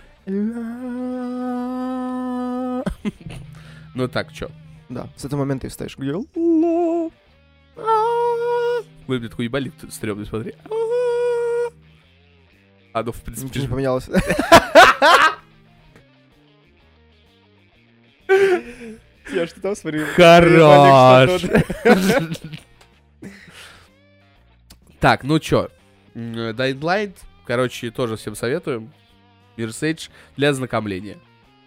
Ну так, чё? Да, с этого момента и встаешь. Где «Ла, а». Вы, блядь, такой ебали, ты стрёмный, смотри. А ну, в принципе, Ничего не поменялось. Я что там смотрю? Хорош! Так, ну чё? Dying Light, короче, тоже всем советуем. Mirror's Edge для ознакомления.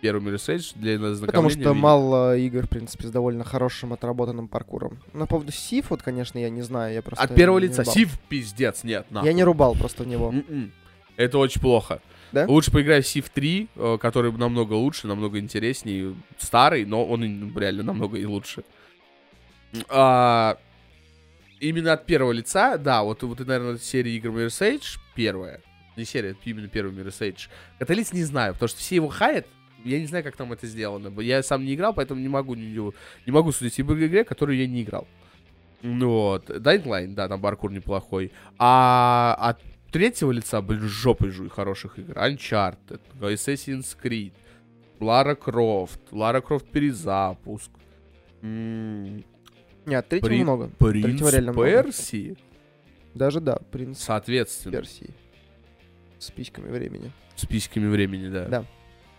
Первый Mirror's Edge для ознакомления. Потому что видео. мало игр, в принципе, с довольно хорошим отработанным паркуром. На поводу Сиф, вот, конечно, я не знаю, я просто... От первого лица. Сив пиздец, нет, нахуй. Я не рубал просто в него. М-м. Это очень плохо. Да? Лучше поиграй в Civ 3, э, который намного лучше, намного интереснее. Старый, но он реально намного и лучше. А, именно от первого лица, да, вот, вот наверное, серия игр Mirror's Edge первая. Не серия, а именно первый Mirror's Edge. Каталист не знаю, потому что все его хаят. Я не знаю, как там это сделано. Я сам не играл, поэтому не могу, не, не могу судить об игре, которую я не играл. Ну Вот. Line, да, там паркур неплохой. А от третьего лица, блин, жопой жуй хороших игр. Uncharted, Assassin's Creed, Лара Крофт, Лара Крофт перезапуск. М, Нет, третьего При- много. Принц Третьего реально много. Персии. Даже да, принц Соответственно, Персии. С письками времени. с письками времени, да. Да.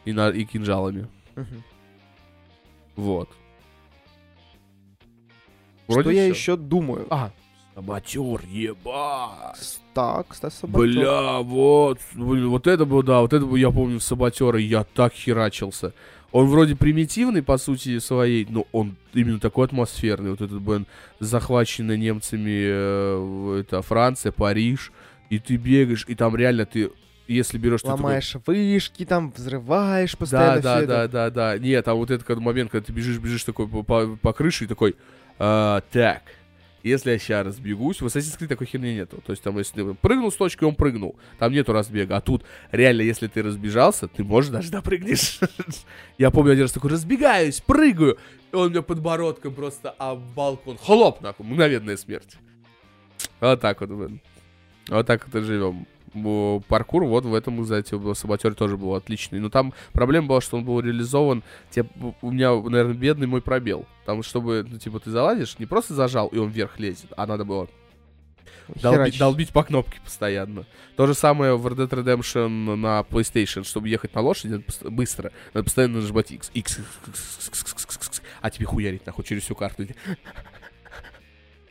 И, на, и кинжалами. Мгм. Вот. Что я всё. еще думаю? А, саботер, ебать. Так, кстати, Саботер. Бля, вот, вот это был, да, вот это был, я помню, в Саботера, я так херачился. Он вроде примитивный, по сути своей, но он именно такой атмосферный. Вот этот, блин, захваченный немцами, э, это Франция, Париж, и ты бегаешь, и там реально ты, если берешь... ты такой- Ломаешь вышки, там взрываешь постоянно да, всё да, это. да, да, да. Нет, а вот этот момент, когда ты бежишь, бежишь такой по, по- по крыше и такой, «А, так, если я сейчас разбегусь, в Assassin's Creed такой херни нету. То есть там, если ты прыгнул с точки, он прыгнул. Там нету разбега. А тут реально, если ты разбежался, ты можешь даже допрыгнешь. Я помню, один раз такой, разбегаюсь, прыгаю. И он меня подбородком просто об балкон. Хлоп, нахуй, мгновенная смерть. Вот так вот, блин. Вот так вот и живем. Паркур вот в этом, был Саботер тоже был отличный. Но там проблема была, что он был реализован. Те- у меня, наверное, бедный мой пробел. Там, чтобы, ну, типа, ты залазишь, не просто зажал, и он вверх лезет, а надо было долбить, долбить по кнопке постоянно. То же самое в Red Dead Redemption на PlayStation. Чтобы ехать на лошади быстро, надо постоянно нажимать X. X, X, X, X, X, X, X, а тебе хуярить, нахуй, через всю карту.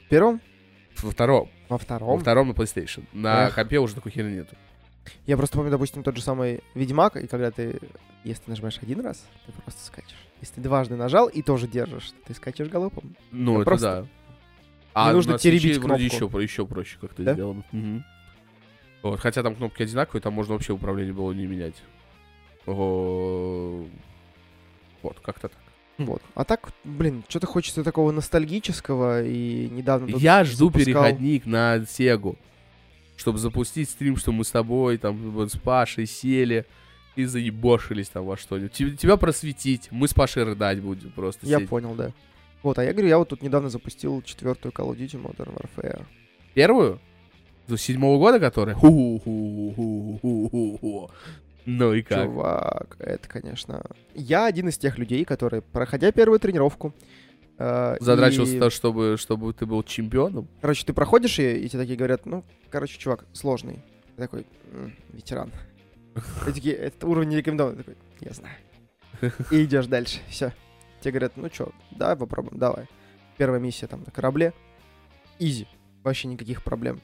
В первом? Во втором. Во Во втором? втором на PlayStation. На Эх. компе уже такой херни нету. Я просто помню, допустим, тот же самый Ведьмак, и когда ты, если ты нажимаешь один раз, ты просто скачешь. Если ты дважды нажал и тоже держишь, ты скачешь галопом. Ну, Да это просто да. не нужно на теребить Switch'е вроде кнопку. еще, еще проще как-то Да? сделано. Мгм. Вот, хотя там кнопки одинаковые, там можно вообще управление было не менять. О, Вот, как-то так. Вот. А так, блин, что-то хочется такого ностальгического, и недавно... Я жду запускал- переходник на Сегу, чтобы запустить стрим, что мы с тобой, там, вот с Пашей сели и заебошились там во что-нибудь. Те- Тебя просветить, мы с Пашей рыдать будем просто. Я сидеть. понял, да. Вот, а я говорю, я вот тут недавно запустил четвертую Call of Duty Modern Warfare. Первую? До седьмого года, которая? Ну и как? Чувак, это, конечно... Я один из тех людей, которые, проходя первую тренировку... э, Задрачивался и- то, чтобы, чтобы ты был чемпионом? Короче, ты проходишь ее, и тебе такие говорят, ну, короче, чувак, сложный. Я такой, «М, ветеран. И такие, это уровень не рекомендован. Я такой, я знаю. И идешь дальше. Все. Тебе говорят, ну что, давай попробуем, давай. Первая миссия там на корабле. Изи. Вообще никаких проблем.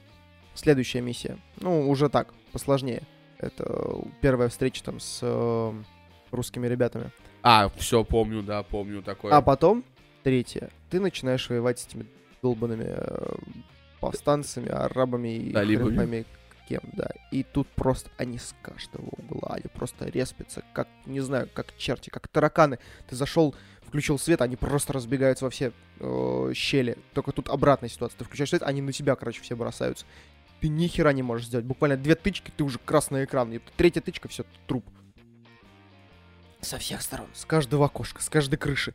Следующая миссия. Ну, уже так, посложнее. Это первая встреча там с э, русскими ребятами. А, все, помню, да, помню такое. А потом, третье, ты начинаешь воевать с этими долбанными э, повстанцами, арабами и Талибами. хрен кем, да. И тут просто они с каждого угла, они просто респятся, как, не знаю, как черти, как тараканы. Ты зашел, включил свет, они просто разбегаются во все э, щели. Только тут обратная ситуация. Ты включаешь свет, они на тебя, короче, все бросаются. Ты ни хера не можешь сделать. Буквально две тычки, ты уже красный экран. И третья тычка, все, труп. Со всех сторон, с каждого окошка, с каждой крыши.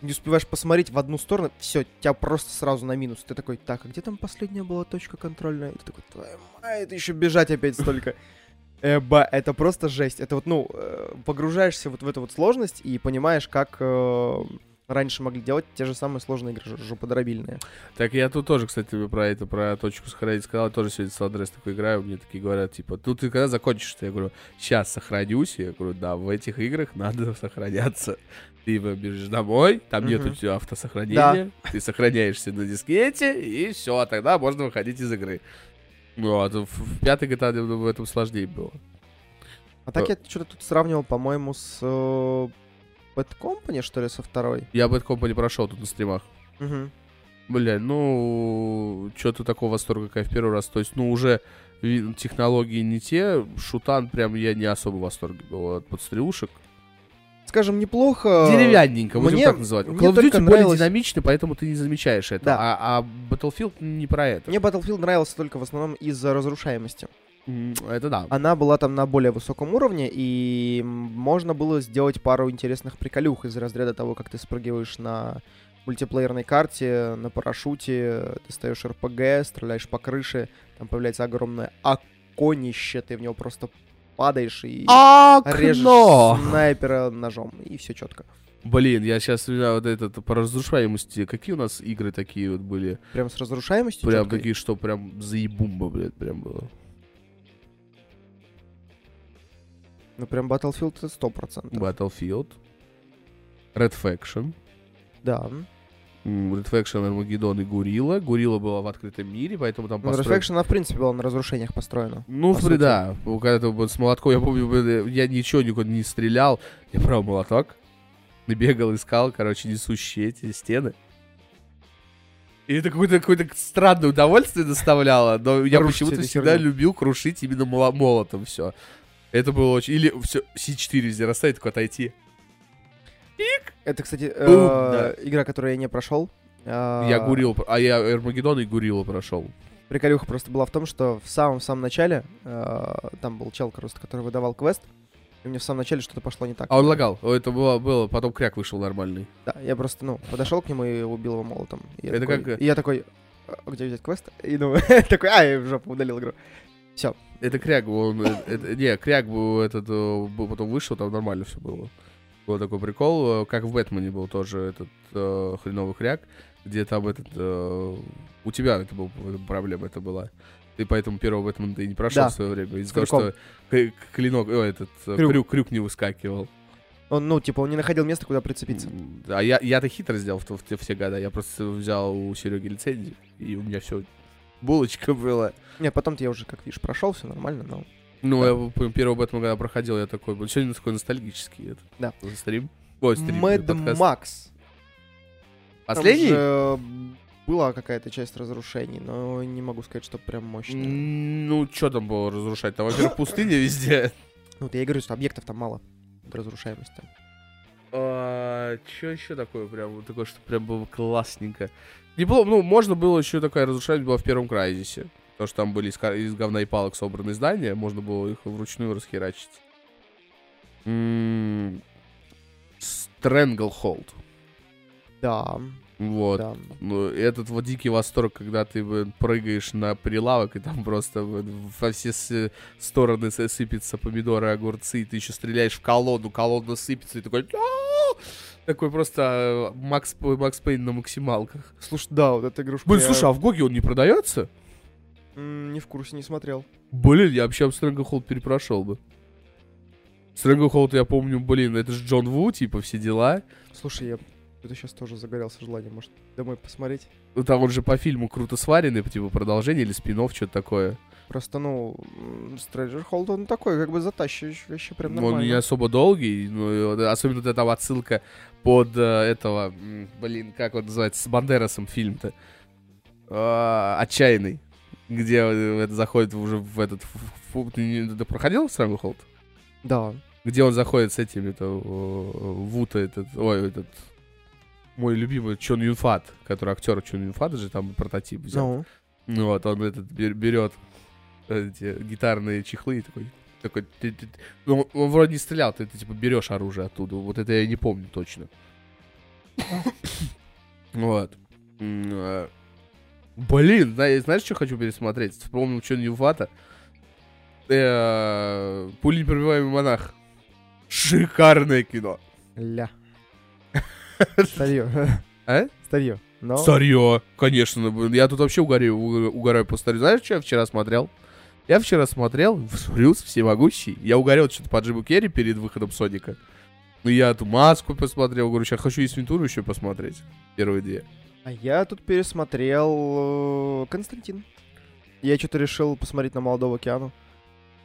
не успеваешь посмотреть в одну сторону, все, тебя просто сразу на минус. Ты такой, так, а где там последняя была точка контрольная? И ты такой, твою мать, еще бежать опять столько. Эба, это просто жесть. Это вот, ну, э, погружаешься вот в эту вот сложность и понимаешь, как э, раньше могли делать те же самые сложные игры, жоподробильные. Так я тут тоже, кстати, про это, про точку сохранить сказал, я тоже сегодня с адрес такой играю, мне такие говорят, типа, ну ты когда закончишь? Я говорю, сейчас сохранюсь. Я говорю, да, в этих играх надо сохраняться. Ты бежишь домой, там Мгм. нет у тебя автосохранения, ты сохраняешься на дискете, и все, тогда можно выходить из игры. Ну, а то в, в пятой GTA в этом сложнее было. А так Э. я что-то тут сравнивал, по-моему, с э, Bad Company, что ли, со второй. Я Bad Company прошел тут на стримах. Мгм. Бля, ну, что-то такого восторга, как в первый раз. То есть, ну, уже технологии не те. Шутан прям я не особо в восторге был от подстрелушек. Скажем, неплохо. Деревянненько, будем мне- так называть. мне Call of Duty более нравилось- динамичный, поэтому ты не замечаешь это. Да. А, а Battlefield не про это. Мне Battlefield нравился только в основном из-за разрушаемости. Это да. Она была там на более высоком уровне, и можно было сделать пару интересных приколюх из разряда того, как ты спрыгиваешь на мультиплеерной карте, на парашюте, ты стоишь РПГ, стреляешь по крыше, там появляется огромное оконище, ты в него просто падаешь и режешь снайпера ножом, и все четко. Блин, я сейчас вот этот по разрушаемости. Какие у нас игры такие вот были? Прям с разрушаемостью Прям чёткой. такие, что прям заебумба, блядь, прям было. Ну прям Battlefield это 100%. Battlefield. Red Faction. Да. Red Faction, Armageddon и Гурила. Гурила была в открытом мире, поэтому там Ну, построен- Reflection, она, в принципе, была на разрушениях построена. Ну, по сути. да. Когда ты вот с молотком, я помню, блин, я ничего никуда не стрелял. Я брал молоток, набегал, искал, короче, несущие эти стены. И это какое-то какое странное удовольствие доставляло, но я почему-то всегда любил крушить именно моло- молотом все. Это было очень... Или все, C4 везде расставить, только отойти. Это, кстати, э, игра, которую я не прошел. А, Я Гурил, а я Армагеддон и Гурила прошел. Приколюха просто была в том, что в самом-самом начале э, там был чел, просто, который выдавал квест, и мне в самом начале что-то пошло не так. А он лагал. О, Это было, было, потом кряк вышел нормальный. Да, я просто, ну, подошел к нему и убил его молотом. И я Это такой, как, э, И я такой, «А где взять квест? И ну, такой, а, я в жопу удалил игру. Это Кряг, он, э, это- не, Кряг был этот, э, потом вышел, там нормально все было. Был такой прикол, э, как в Бэтмене был тоже этот э, хреновый Кряг, где там этот, э, у тебя это был, проблема это была. Ты поэтому первого Бэтмена ты не прошел Да, в свое время, из-за того, что клинок, о, этот, Крюк. крюк. крюк не выскакивал. Он, ну, типа, он не находил места, куда прицепиться. А я, я-то хитро сделал в, то- в те все года, я просто взял у Сереги лицензию, и у меня все булочка была. Не, потом-то я уже, как видишь, прошел, все нормально, но... Ну, Да. я помню, первого Бэтмена, когда проходил, я такой, был сегодня такой ностальгический этот, Да. стрим. Ой, стрим, Мэд. Макс. Там Последний? же была какая-то часть разрушений, но не могу сказать, что прям мощная. М, Ну, что там было разрушать? Там, во-первых, пустыня везде. Ну, вот я и говорю, что объектов там мало до разрушаемости. Что еще такое прям, такое, что прям было классненько? Неплохо, ну, можно было еще такая разрушаемость была в первом Крайзисе. Потому что там были из, из говна и палок собраны здания, можно было их вручную расхерачить. М, Stranglehold. Да, Вот. да. Ну, этот вот дикий восторг, когда ты прыгаешь на прилавок, и там просто во все стороны сыпятся помидоры, огурцы, и ты еще стреляешь в колонну, колонна сыпется, и такой... Такой просто э, Макс, Max Payne на максималках. Слушай, да, вот эта игрушка. Блин, я, слушай, а в Гоге он не продается? м, не в курсе, не смотрел. Блин, я вообще Stranglehold перепрошел бы. Stranglehold, я помню, блин, это же Джон Ву, типа, все дела. Слушай, я это сейчас тоже загорелся желанием, может, домой посмотреть. Ну, там он же по фильму круто сваренный, типа, продолжение или спин что-то такое. Просто, ну, Stranger Hold, он такой, как бы затащивающий, вообще прям Он не нормально. особо долгий, ну, особенно вот эта отсылка под э, этого, блин, как он называется, с Бандерасом фильм-то. А, Отчаянный. Где э, это заходит уже в этот... фу- ты, ты проходил Stranglehold? Да. Где он заходит с этим, это, э, Вута этот, ой, этот, мой любимый Чон Юнфат, который актер Чон Юнфат же там прототип взял. Ну, Ну вот, он этот бер- берет эти гитарные чехлы и такой, такой, ты- ты- ну, он вроде не стрелял, ты, ты, типа берешь оружие оттуда, вот это я не помню точно. Вот. Э, Блин, зна- знаешь, что хочу пересмотреть? Вспомнил, что Ньюфата. Э, Пули непробиваемый монах. Шикарное кино. Ля. Старье. А? Старье. Но... Старье, конечно. ну, Я тут вообще угораю, уг- угораю по старью. Знаешь, что я вчера смотрел? Я вчера смотрел Брюс Всемогущий. Я угорел что-то по Джиму Керри перед выходом Соника. Ну, я эту маску посмотрел. Говорю, сейчас хочу из Вентуру еще посмотреть. Первые две. А я тут пересмотрел э, Константин. Я что-то решил посмотреть на Молодого океану.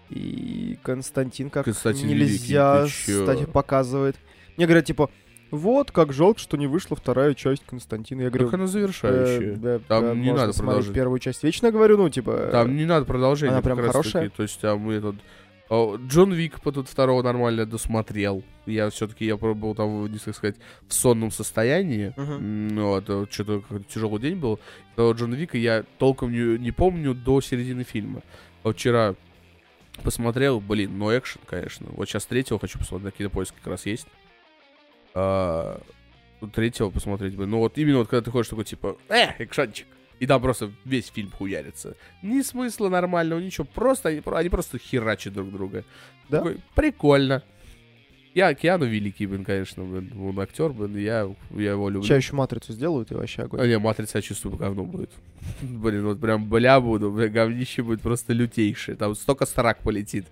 И Константин как Константин нельзя, Великий, кстати, показывает. Мне говорят, типа, вот, как жалко, что не вышла вторая часть Константина. Я говорю, Как она «Э, завершающая. да, Там да, не надо продолжать. первую часть. Вечно говорю, ну, типа... Там не надо продолжения. Она прям хорошая? таки. То есть там этот... о, Джон Вик по тут второго нормально досмотрел. Я все-таки, я был там, не так сказать, в сонном состоянии. М, Вот, что-то тяжелый день был. То Джон Вика я толком не, не помню до середины фильма. А вот вчера посмотрел, блин, ну экшен, конечно. Вот сейчас третьего хочу посмотреть, на кинопоиске как раз есть. А, ну, третьего посмотреть бы. Ну вот именно вот когда ты ходишь такой, типа, э, экшончик. И там просто весь фильм хуярится. Ни смысла нормального, ничего. Просто они, они просто херачат друг друга. Да? Такой, прикольно. Я Киану великий, блин, конечно, блин, он актер, блин, я, я его люблю. Сейчас еще матрицу сделают, и вообще огонь. А не, матрица, я чувствую, говно будет. Блин, вот прям бля буду, бля, говнище будет просто лютейшее. Там столько срак полетит.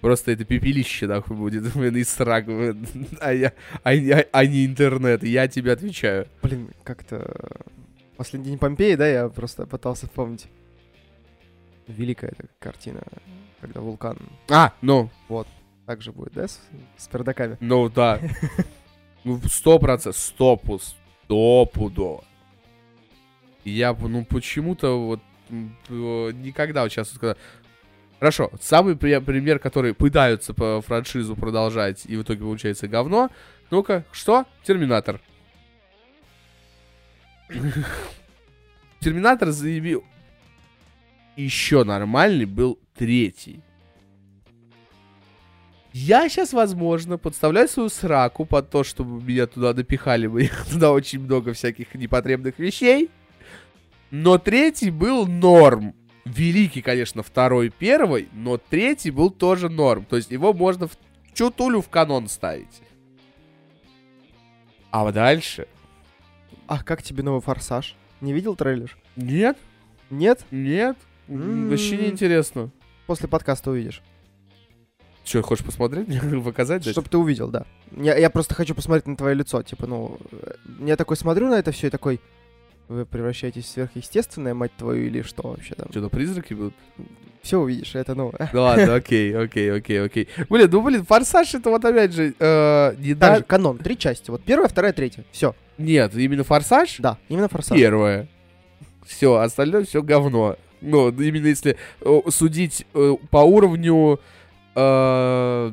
Просто это пепелище, нахуй, будет, блин, и срак, блин. А я, а, я- а не интернет, я тебе отвечаю. Блин, как-то... Последний день Помпеи, да, я просто пытался вспомнить. Великая эта картина, когда вулкан А, ну, также будет, да, с, с пердаками. ну да. Ну, сто процентов, стопу, стопудово. Я, б- ну, почему-то вот э, никогда вот сейчас вот когда... Хорошо, самый при- пример, который пытаются по франшизу продолжать, и в итоге получается говно. Ну-ка, что? Терминатор. Терминатор заявил. Еще нормальный был третий. Я сейчас, возможно, подставляю свою сраку под то, чтобы меня туда напихали бы туда очень много всяких непотребных вещей. Но третий был норм. Великий, конечно, второй, первый, но третий был тоже норм. То есть его можно в чутулю в канон ставить. А дальше? А как тебе новый Форсаж? Не видел трейлер? Нет, Нет? нет. М. Вообще не интересно. После подкаста увидишь. Что, хочешь посмотреть? Показать? Чтобы ты увидел, да. Я, я просто хочу посмотреть на твое лицо. Типа, ну, э, я такой смотрю на это все и такой, вы превращаетесь в сверхъестественное, мать твою, или что вообще там? Что-то призраки будут? Все увидишь, это, ну... Ну ладно, окей, окей, окей, окей. Блин, ну блин, форсаж это вот опять же, э, не Так да... же, канон, три части. Вот первая, вторая, третья. Все. Нет, именно форсаж Да, именно форсаж. первое. Все, остальное все говно. Ну, именно если э, судить э, по уровню... э,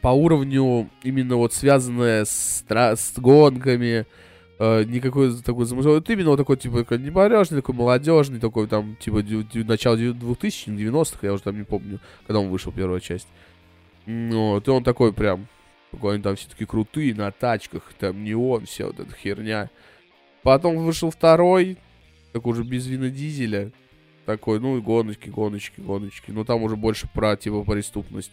по уровню именно вот связанное с, с гонками, э, никакой такой замысел. Вот именно вот такой, типа, такой непорядочный, такой молодежный, такой там, типа, начало 2000 90-х, я уже там не помню, когда он вышел, первая часть. Вот, и он такой прям, они там все таки крутые, на тачках, там неон, вся вот эта херня. Потом вышел второй, такой уже без вина дизеля. Такой, ну, и гоночки, гоночки, гоночки. Ну, там уже больше про, типа, преступность.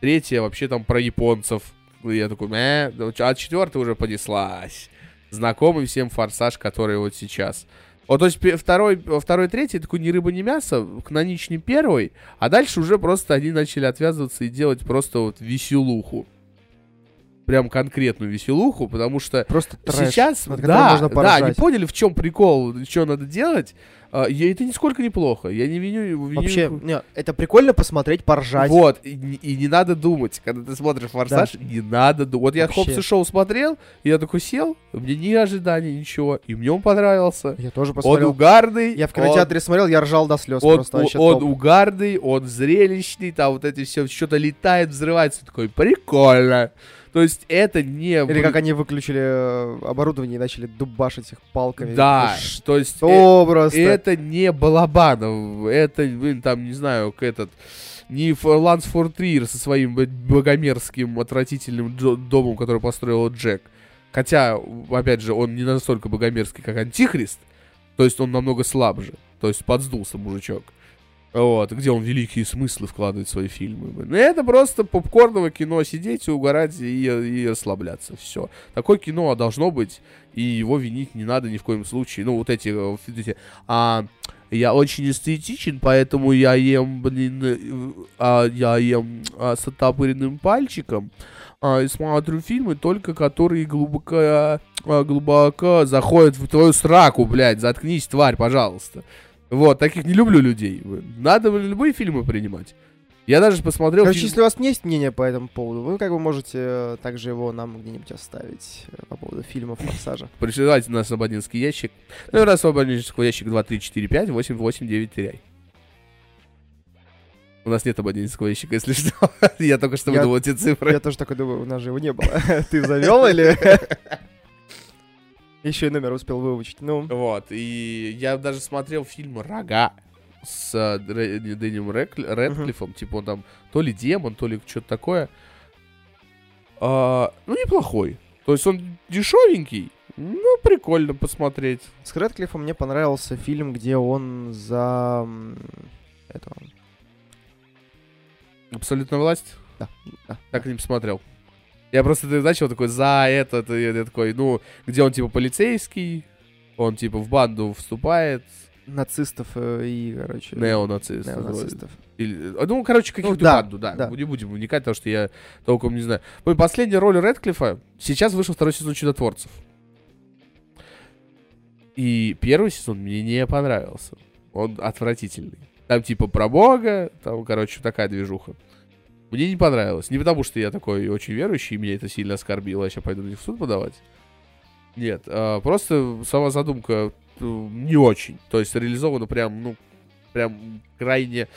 Третья вообще там про японцев. Ну, я такой, э, ну, а четвертая уже понеслась. Знакомый всем форсаж, который вот сейчас. Вот, то есть второй, второй, третий такой ни рыба, ни мясо, каноничный первый, а дальше уже просто они начали отвязываться и делать просто вот веселуху. Прям конкретную веселуху, потому что Просто трэш, сейчас, да, можно да, поржать. они поняли, в чем прикол, что надо делать. А, и это нисколько неплохо. Я не виню, виню Вообще, не, это прикольно посмотреть, поржать. вот, и, не- и не надо думать, когда ты смотришь «Форсаж», не надо думать. Вот я Вообще. Хопс и Шоу смотрел, я такой сел, меня ни ожиданий, ничего, и мне он понравился. Я тоже Он посмотрел. угарный. Я в кинотеатре смотрел, я ржал до слез Он, просто он, вообще он угарный, он зрелищный, там вот эти все, что-то летает, взрывается, такой, прикольно. То есть это не... Или как они выключили э, оборудование и начали дубашить их палками. Да, Это то есть... э, Что просто? Это не Балабанов, это, блин, там, не знаю, этот, не Ланс Фор Триер со своим богомерзким, отвратительным домом, который построил Джек. Хотя, опять же, он не настолько богомерзкий, как Антихрист. То есть он намного слабже. То есть подсдулся мужичок. Вот, где он великие смыслы вкладывает в свои фильмы. Ну, это просто попкорновое кино, сидеть, угорать и, и расслабляться. Все. Такое кино должно быть, и его винить не надо ни в коем случае. Ну, вот эти, э, вот эти а, я очень эстетичен, поэтому я ем, блин, э, а, я ем а, с оттопыренным пальчиком. А, и смотрю фильмы только, которые глубоко, а, глубоко заходят в твою сраку, блядь. Заткнись, тварь, пожалуйста. Вот, таких не люблю людей. Надо любые фильмы принимать. Я даже посмотрел... Короче, фильм- если у вас есть мнение по этому поводу, вы как бы можете э, также его нам где-нибудь оставить э, по поводу фильмов «Форсажа». Присылайте на абонентский ящик. Ну, раз абонентский ящик 2345 8893. У нас нет абонентского ящика, если что. Я только что выдумал эти цифры. Я тоже такой думаю, у нас же его не было. Ты завел или... Еще и номер успел выучить. Ну, Вот, и я даже смотрел фильм «Рога» с э, Рэкли- Рэдклиффом. Типа он там то ли демон, то ли что-то такое. А, ну, неплохой. То есть он дешевенький, ну, прикольно посмотреть. с Рэдклиффом мне понравился фильм, где он за... м, этого... Абсолютная власть. Да, да. Так и не посмотрел. Я просто ты начал такой за это, я такой, ну, где он типа полицейский, он типа в банду вступает, Нацистов э, и, короче... неонацист. неонацистов. Или, а, ну, короче, какую-то да, банду, да. да. Не будем вникать, потому что я толком не знаю. Ой, Последняя роль Рэдклиффа, сейчас вышел второй сезон Чудотворцев. И первый сезон мне не понравился. Он отвратительный. Там типа про бога, там, короче, такая движуха. Мне не понравилось. Не потому, что я такой очень верующий, и меня это сильно оскорбило, я сейчас пойду в суд подавать. Нет, а, просто сама задумка э, не очень. То есть реализована прям, ну, прям крайне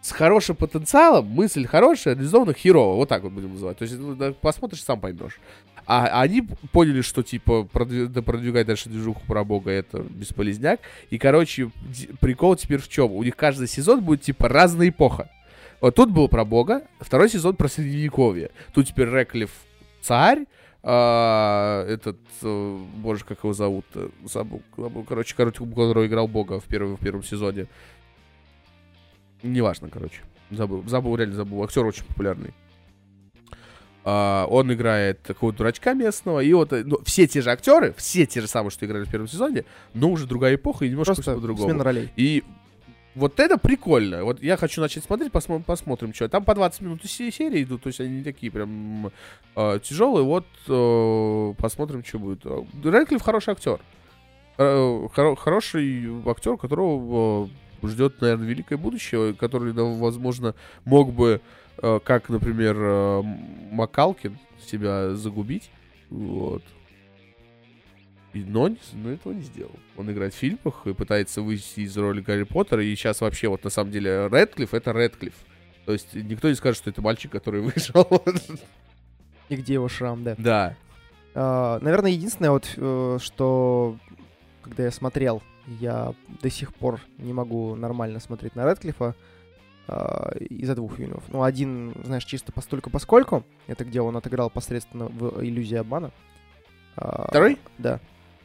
с хорошим потенциалом, мысль хорошая, реализована херово. Вот так вот будем называть. То есть ну, посмотришь, сам поймешь. А они поняли, что типа продвиг- продвигать дальше движуху про бога это бесполезняк. И, короче, прикол теперь в чем? У них каждый сезон будет типа разная эпоха. Вот тут был про бога, второй сезон про средневековье. Тут теперь Реклиф царь, а, этот, э, боже, как его зовут, э, забыл, забыл, короче, короче, который играл бога в, первом в первом сезоне. Неважно, короче. Забыл, забыл, реально забыл. Актер очень популярный. А, он играет такого дурачка местного, и вот э, ну, все те же актеры, все те же самые, что играли в первом сезоне, но уже другая эпоха и немножко Просто по-другому. смена ролей. И вот это прикольно. Вот я хочу начать смотреть, посмо- посмотрим, что. Там по 20 минут се- серии идут, то есть они такие прям э, тяжелые. Вот э, посмотрим, что будет. Рэдклифф хороший актер. Э, хоро- хороший актер, которого э, ждет, наверное, великое будущее, который, возможно, мог бы, э, как, например, э, Макалкин, себя загубить. Вот. Но, не- но этого не сделал. Он играет в фильмах и пытается выйти из роли Гарри Поттера. И сейчас вообще, вот на самом деле, Рэдклифф — это Рэдклифф. То есть никто не скажет, что это мальчик, который вышел. И где его шрам, да. Да. А, наверное, единственное, вот, э, что когда я смотрел, я до сих пор не могу нормально смотреть на Рэдклиффа а, из-за двух фильмов. Ну, один, знаешь, чисто постольку поскольку, это где он отыграл посредственно в «Иллюзии обмана». А, Второй? Да.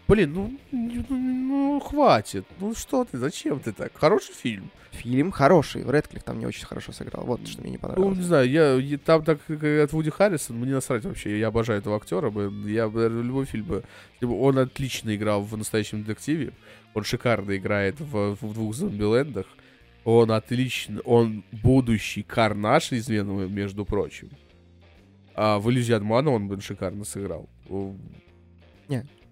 Блин, ну, ну, ну, хватит. Ну что ты, зачем ты так? Хороший фильм. Фильм хороший, Рэдклифф там не очень хорошо сыграл. Вот что мне не Ну, понравилось. не знаю, я, там так как от Вуди Харрисон, мне насрать вообще. Я обожаю этого актера. Я любой фильм бы... Он отлично играл в «Настоящем детективе». Он шикарно играет в, в двух зомбилендах. Он отлично... Он будущий Карнаш из Венома, между прочим. А в «Иллюзии обмана» он бы шикарно сыграл. О,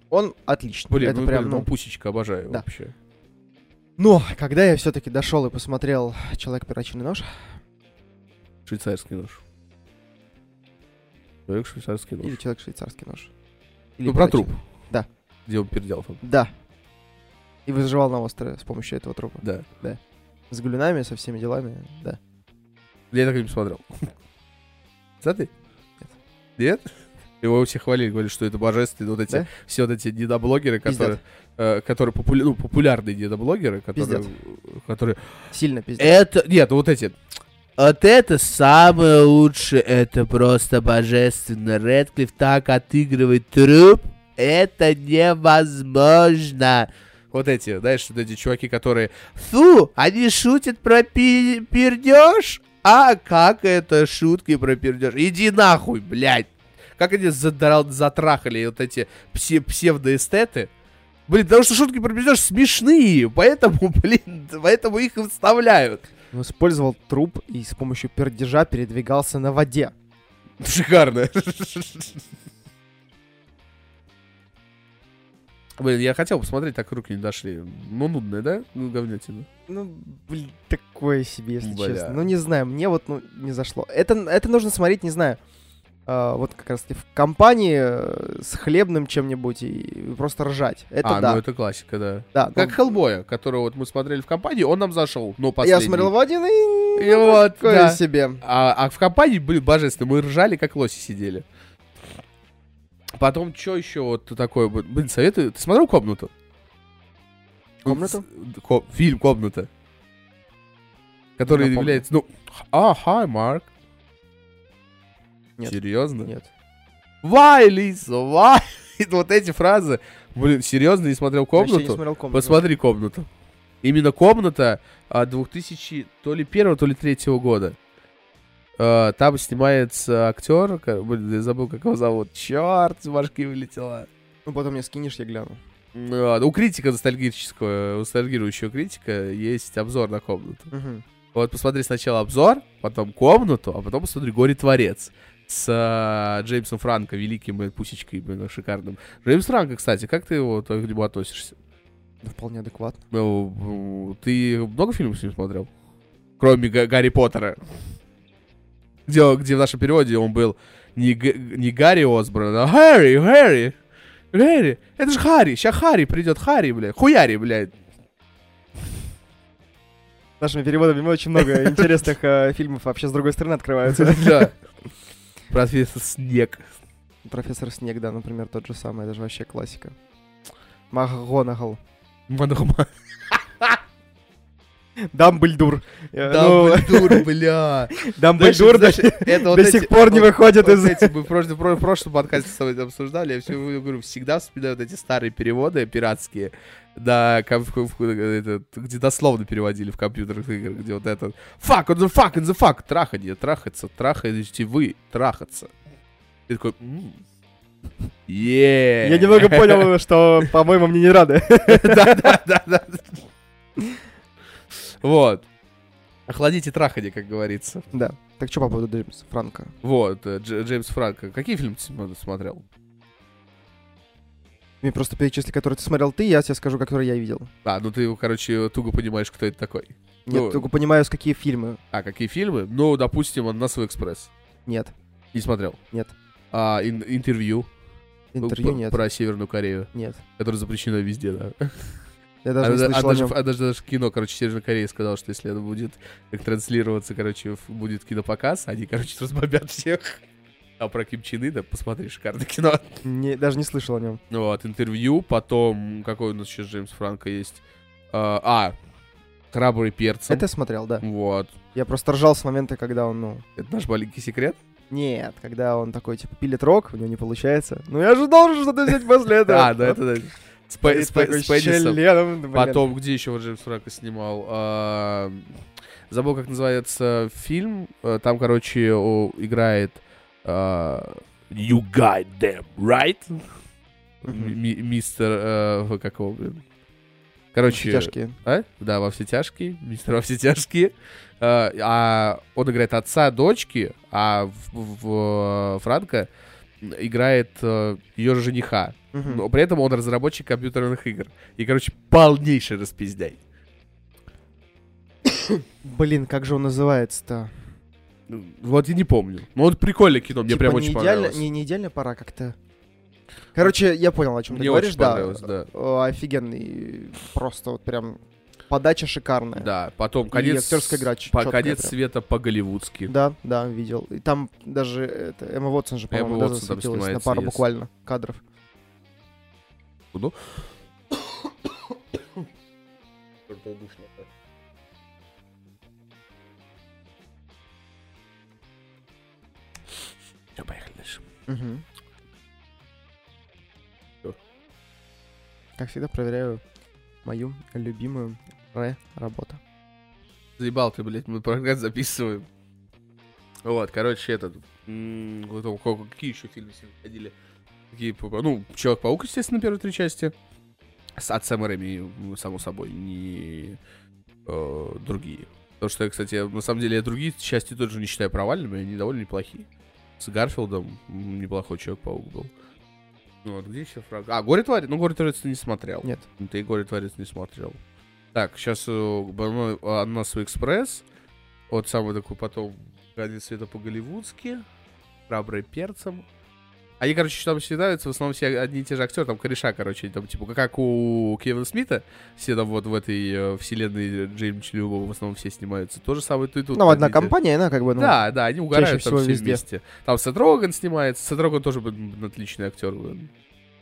Он отличный. Блин, это ну, прям, блин, ну, ну, пусечка, обожаю Да. вообще. Но когда я все-таки дошел и посмотрел Человек перочинный нож, Швейцарский нож. Человек швейцарский нож. или Человек швейцарский нож. Или Ну, про труп. Да. Где он передел там. Да. И выживал на острове с помощью этого трупа. Да. С галюнами, со всеми делами, да. Я так и не посмотрел. Да ты? Нет. Его все хвалили, говорили, что это божественно. Вот эти, Да? все вот эти недоблогеры, Пиздят. которые, э, которые популя- ну, популярные недоблогеры, которые, Пиздят. которые... Сильно пиздец. Это, нет, вот эти. Вот это самое лучшее, это просто божественно. Редклифф так отыгрывает труп. это невозможно. Вот эти, знаешь, вот эти чуваки, которые, фу, они шутят про пи- пердеж? А как это шутки про пердеж? Иди нахуй, блядь. Как они задрал- затрахали вот эти псе- псевдоэстеты? Блин, потому что шутки про пердеж смешные, поэтому, блин, поэтому их и вставляют. Он использовал труп и с помощью пердежа передвигался на воде. Шикарно. Блин, я хотел посмотреть, так руки не дошли. Ну, нудное, да? Ну, говнятина. Ну, блин, такое себе, если Бля. честно. Ну, не знаю, мне вот ну, не зашло. Это, это нужно смотреть, не знаю, вот как раз в компании э, с хлебным чем-нибудь и просто ржать. Это а, да. ну это классика, да. да. Как ну, Хеллбоя, которого вот мы смотрели в компании, он нам зашел, но последний. я смотрел в один и... И вот, такое да. себе. А, а в компании, блин, божественно, мы ржали, как лоси сидели. Потом, что еще вот такое? Блин, советую. Ты смотрел комнату? «Комнату»? Ко- фильм Комната. Который является. Ну. А, hi, Марк. Нет. Серьезно? Нет. Why, Лиса, why? Вот эти фразы. Блин, серьезно, не смотрел Вообще не комнату? смотрел комнату. Посмотри комнату. Именно комната а, 2000 то ли первого, то ли третьего года. А, там снимается актер, блин, я забыл, как его зовут. Черт, с башки вылетела. Ну, потом мне скинешь, я гляну. Ну, У критика ностальгического, ностальгирующего критика есть обзор на комнату. Мгм. Вот посмотри сначала обзор, потом комнату, а потом посмотри Горе Творец с а, Джеймсом Франко, великим и пусечкой, блин, шикарным. Джеймс Франко, кстати, как ты его, к нему относишься? Да, вполне адекватно. Ну, ты много фильмов с ним смотрел? Кроме Га- Гарри Поттера. Где, где в нашем переводе он был не, Г- не Гарри Осборн, а Гарри, Гарри, Гарри. Это же Харри, сейчас Харри придет, Харри, блядь. Хуяри, блядь. Нашими переводами очень много интересных э, фильмов вообще с другой стороны открываются. Да. Профессор Снег. Профессор Снег, да, например, тот же самый, это же вообще классика. МакГонагал. Мадома. Дамблдур. Э, ну, Дамблдор, бля. Дамблдор до сих пор не выходит из... мы в прошлом, подкасте с тобой обсуждали, я все говорю, всегда вспоминаю вот эти старые переводы пиратские, да, где дословно переводили в компьютерных играх, где вот этот fuck on the fuck on the fuck, траханье, трахаться, трахаете вы, трахаться. Ты такой, «М, yeah. Я немного понял, что, по-моему, мне не рады. Да-да-да. Вот. Охладите траханье, как говорится. Да. Так что по поводу Джеймса Франка? Вот, э, Дж- Джеймс Франко. Какие фильмы ты см- смотрел? Мне просто перечисли, которые ты смотрел ты, я тебе скажу, которые я видел. А, ну ты, короче, туго понимаешь, кто это такой. Нет, Ну. только понимаю, с какие фильмы. А, какие фильмы? Ну, допустим, «Ананасовый экспресс». Нет. Не смотрел? Нет. А, ин- интервью? Интервью П- нет. Про Северную Корею, Нет. которое запрещено везде, да. Я даже не а, слышал о даже, а даже, даже кино, короче, Северная Корея сказала, что если это будет как транслироваться, короче, будет кинопоказ, они, короче, разбомбят всех. А про Ким Чен Ына, посмотри, шикарное кино. Не- даже не слышал о нем. Ну Вот, интервью, потом, какой у нас еще Джеймс Франко есть? А, а, «Храбрый перцем». Это смотрел, да. Вот. Я просто ржал с момента, когда он, ну... Это наш маленький секрет. Нет, когда он такой, типа, пилит рок, у него не получается. Ну я же должен что-то взять после этого. А, да, это да. С, Пэ- с Пэ- с членом. Потом, где еще вот Джеймс Франко снимал? А, Забыл, как называется фильм. А, Там, короче, о, играет а, You got them, right? Мистер... э, Как его, блин? Короче... Тяжкие. А? Да, во все тяжкие, мистер во все тяжкие. А, а он играет отца дочки, а в, в- Франко играет ее же жениха. Но при этом он разработчик компьютерных игр. И, короче, полнейший распиздяй. Блин, как же он называется-то? Ну, Вот я не помню. Ну, вот прикольное кино, мне Типа прям очень идеально, понравилось. не, не идеальная пора как-то. Короче, я понял, о чем ты Мне говоришь, очень да. да. О, Офигенный. Просто вот прям подача шикарная. Да, потом И конец... актерская игра по, конец прям. света по-голливудски. Да, да, видел. И там даже это, Эмма Уотсон же, по-моему, Эмма даже Уотсон там засветилась на пару yes. буквально кадров. Ну. Всё, поехали дальше. Мгм. Всё. Как всегда, проверяю мою любимую ре-работу. Заебал ты, блядь, мы программу записываем. Вот, короче, этот... м, Какие еще фильмы сегодня ходили? Какие, п- ну, Человек-паук, естественно, первые три части. С, от Сэма Рэйми, м, само собой, не э, другие. Потому что, кстати, я- на самом деле, я другие части тоже не считаю провальными, они довольно неплохие. С Гарфилдом неплохой Человек-паук был. Ну, вот, где еще фраг? А, Горе Твари? Ну, Горе Твари ты не смотрел. Нет. Ты Горе Творец не смотрел. Так, сейчас Ананасовый экспресс. Вот самый такой потом Конец света по-голливудски. Храбрый перцем. Они, короче, там считаются в основном все одни и те же актеры, там кореша, короче, там, типа, как у Кевина Смита, все там вот в этой э, вселенной Джеймса Челюбова в основном все снимаются. То же самое ты тут. Ну, одна и компания, она как бы, ну, да, да, они угорают там все везде. вместе. Там Сет Роган снимается. Сет Роган тоже блин, отличный актер. блин.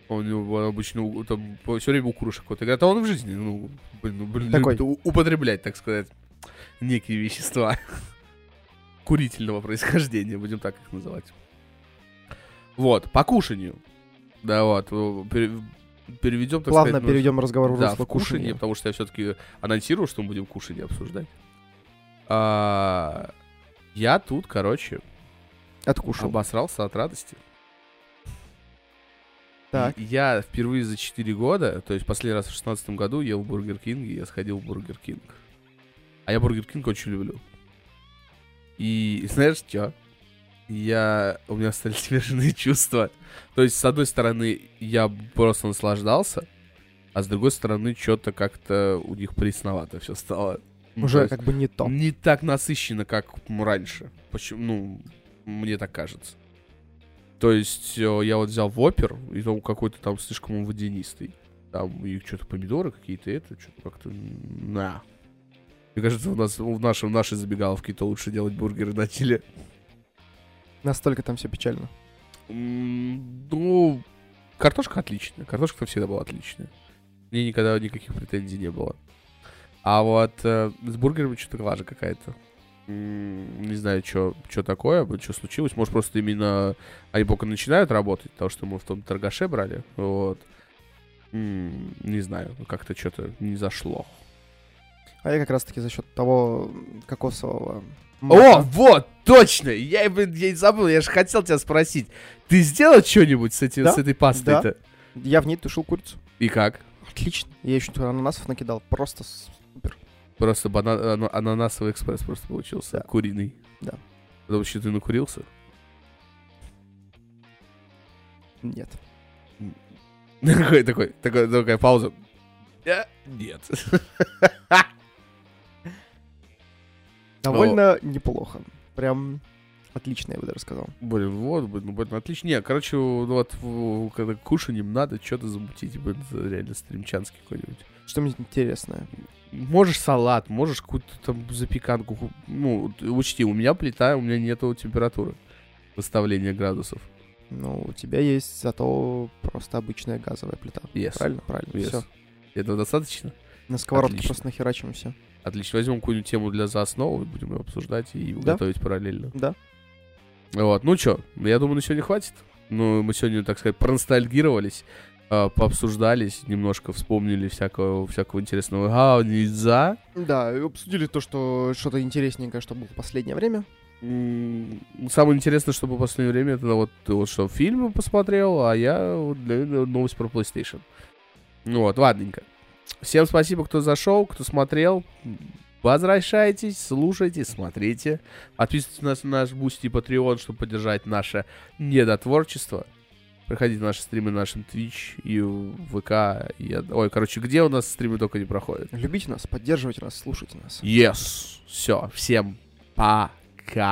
Он, он обычно там все время у курушек вот играет, а он в жизни, ну, блин, ну, блин, Такой. любит употреблять, так сказать, некие вещества курительного происхождения, будем так их называть. Вот, по кушанию. Да, вот, э, пере- переведем, так плавно сказать, ну, перейдем разговор в да, русло в потому что я все-таки анонсирую, что мы будем кушанье обсуждать. А, я тут, короче, Откушал. обосрался от радости. Так. И Я впервые за 4 года, то есть последний раз в 16 году ел в Бургер Кинге, я сходил в Бургер Кинг. А я Бургер Кинг очень люблю. И знаешь что? Я... У меня стали смешанные чувства. То есть, с одной стороны, я просто наслаждался, а с другой стороны, что-то как-то у них пресновато все стало. Ну, то Уже есть как бы не то. Не так насыщенно, как раньше. Почему? Ну, мне так кажется. То есть э, я вот взял вопер, и там какой-то там слишком он водянистый. Там и что-то помидоры какие-то, это что-то как-то... На. Мне кажется, у нас в нашем, в нашей забегаловке-то лучше делать бургеры начали. Настолько там все печально. Ну, картошка отличная. Картошка всегда была отличная. Мне никогда никаких претензий не было. А вот э, с бургерами что-то лажа какая-то. Не знаю, что такое, что случилось. Может, просто именно они пока начинают работать, потому что мы в том торгаше брали. Вот. М, Не знаю, как-то что-то не зашло. А я как раз-таки за счет того кокосового О, молока. вот, точно! Я, блин, я забыл, я же хотел тебя спросить. Ты сделал что-нибудь с, этим, Да, с этой пастой-то? Я в ней тушил курицу. И как? Отлично. Я еще ананасов накидал. Просто супер. Просто бана- ана- ананасовый экспресс просто получился. Да. Куриный. Да. Потому что ты накурился? Нет. Такой, такой, такой, такая пауза. Э, Нет. Довольно неплохо. Прям отлично, я бы даже сказал. Блин, вот, блин, ну, блин, отлично. Не, короче, вот, когда кушанием надо что-то замутить, блин, реально стримчанский какой-нибудь. Что-нибудь интересное. Можешь салат, можешь какую-то там запеканку. ку- Ну, учти, у меня плита, у меня нету температуры выставления градусов. Ну, у тебя есть зато просто обычная газовая плита. Yes. Правильно? Правильно. Yes. Все. Этого достаточно? На сковородке Отлично. просто нахерачим все. Отлично. Возьмем какую-нибудь тему для за основу будем ее обсуждать и Да. готовить параллельно. Да. Вот. Ну что, я думаю, на сегодня хватит. Ну, мы сегодня, так сказать, проностальгировались, э, пообсуждались, немножко вспомнили всякого, всякого интересного гауниза. Да, и обсудили то, что что-то интересненькое, что было в последнее время. Самое интересное, что было в последнее время, это вот, вот что, фильмы посмотрел, а я вот, наверное, новость про PlayStation. Ну вот, ладненько. Всем спасибо, кто зашел, кто смотрел. Возвращайтесь, слушайте, смотрите. Подписывайтесь на нас- на наш Бусти и Patreon, чтобы поддержать наше недотворчество. Приходите на наши стримы на нашем Twitch и ВК. и Ой, короче, где у нас стримы только не проходят? Любите нас, поддерживайте нас, слушайте нас. Yes. Все, всем пока.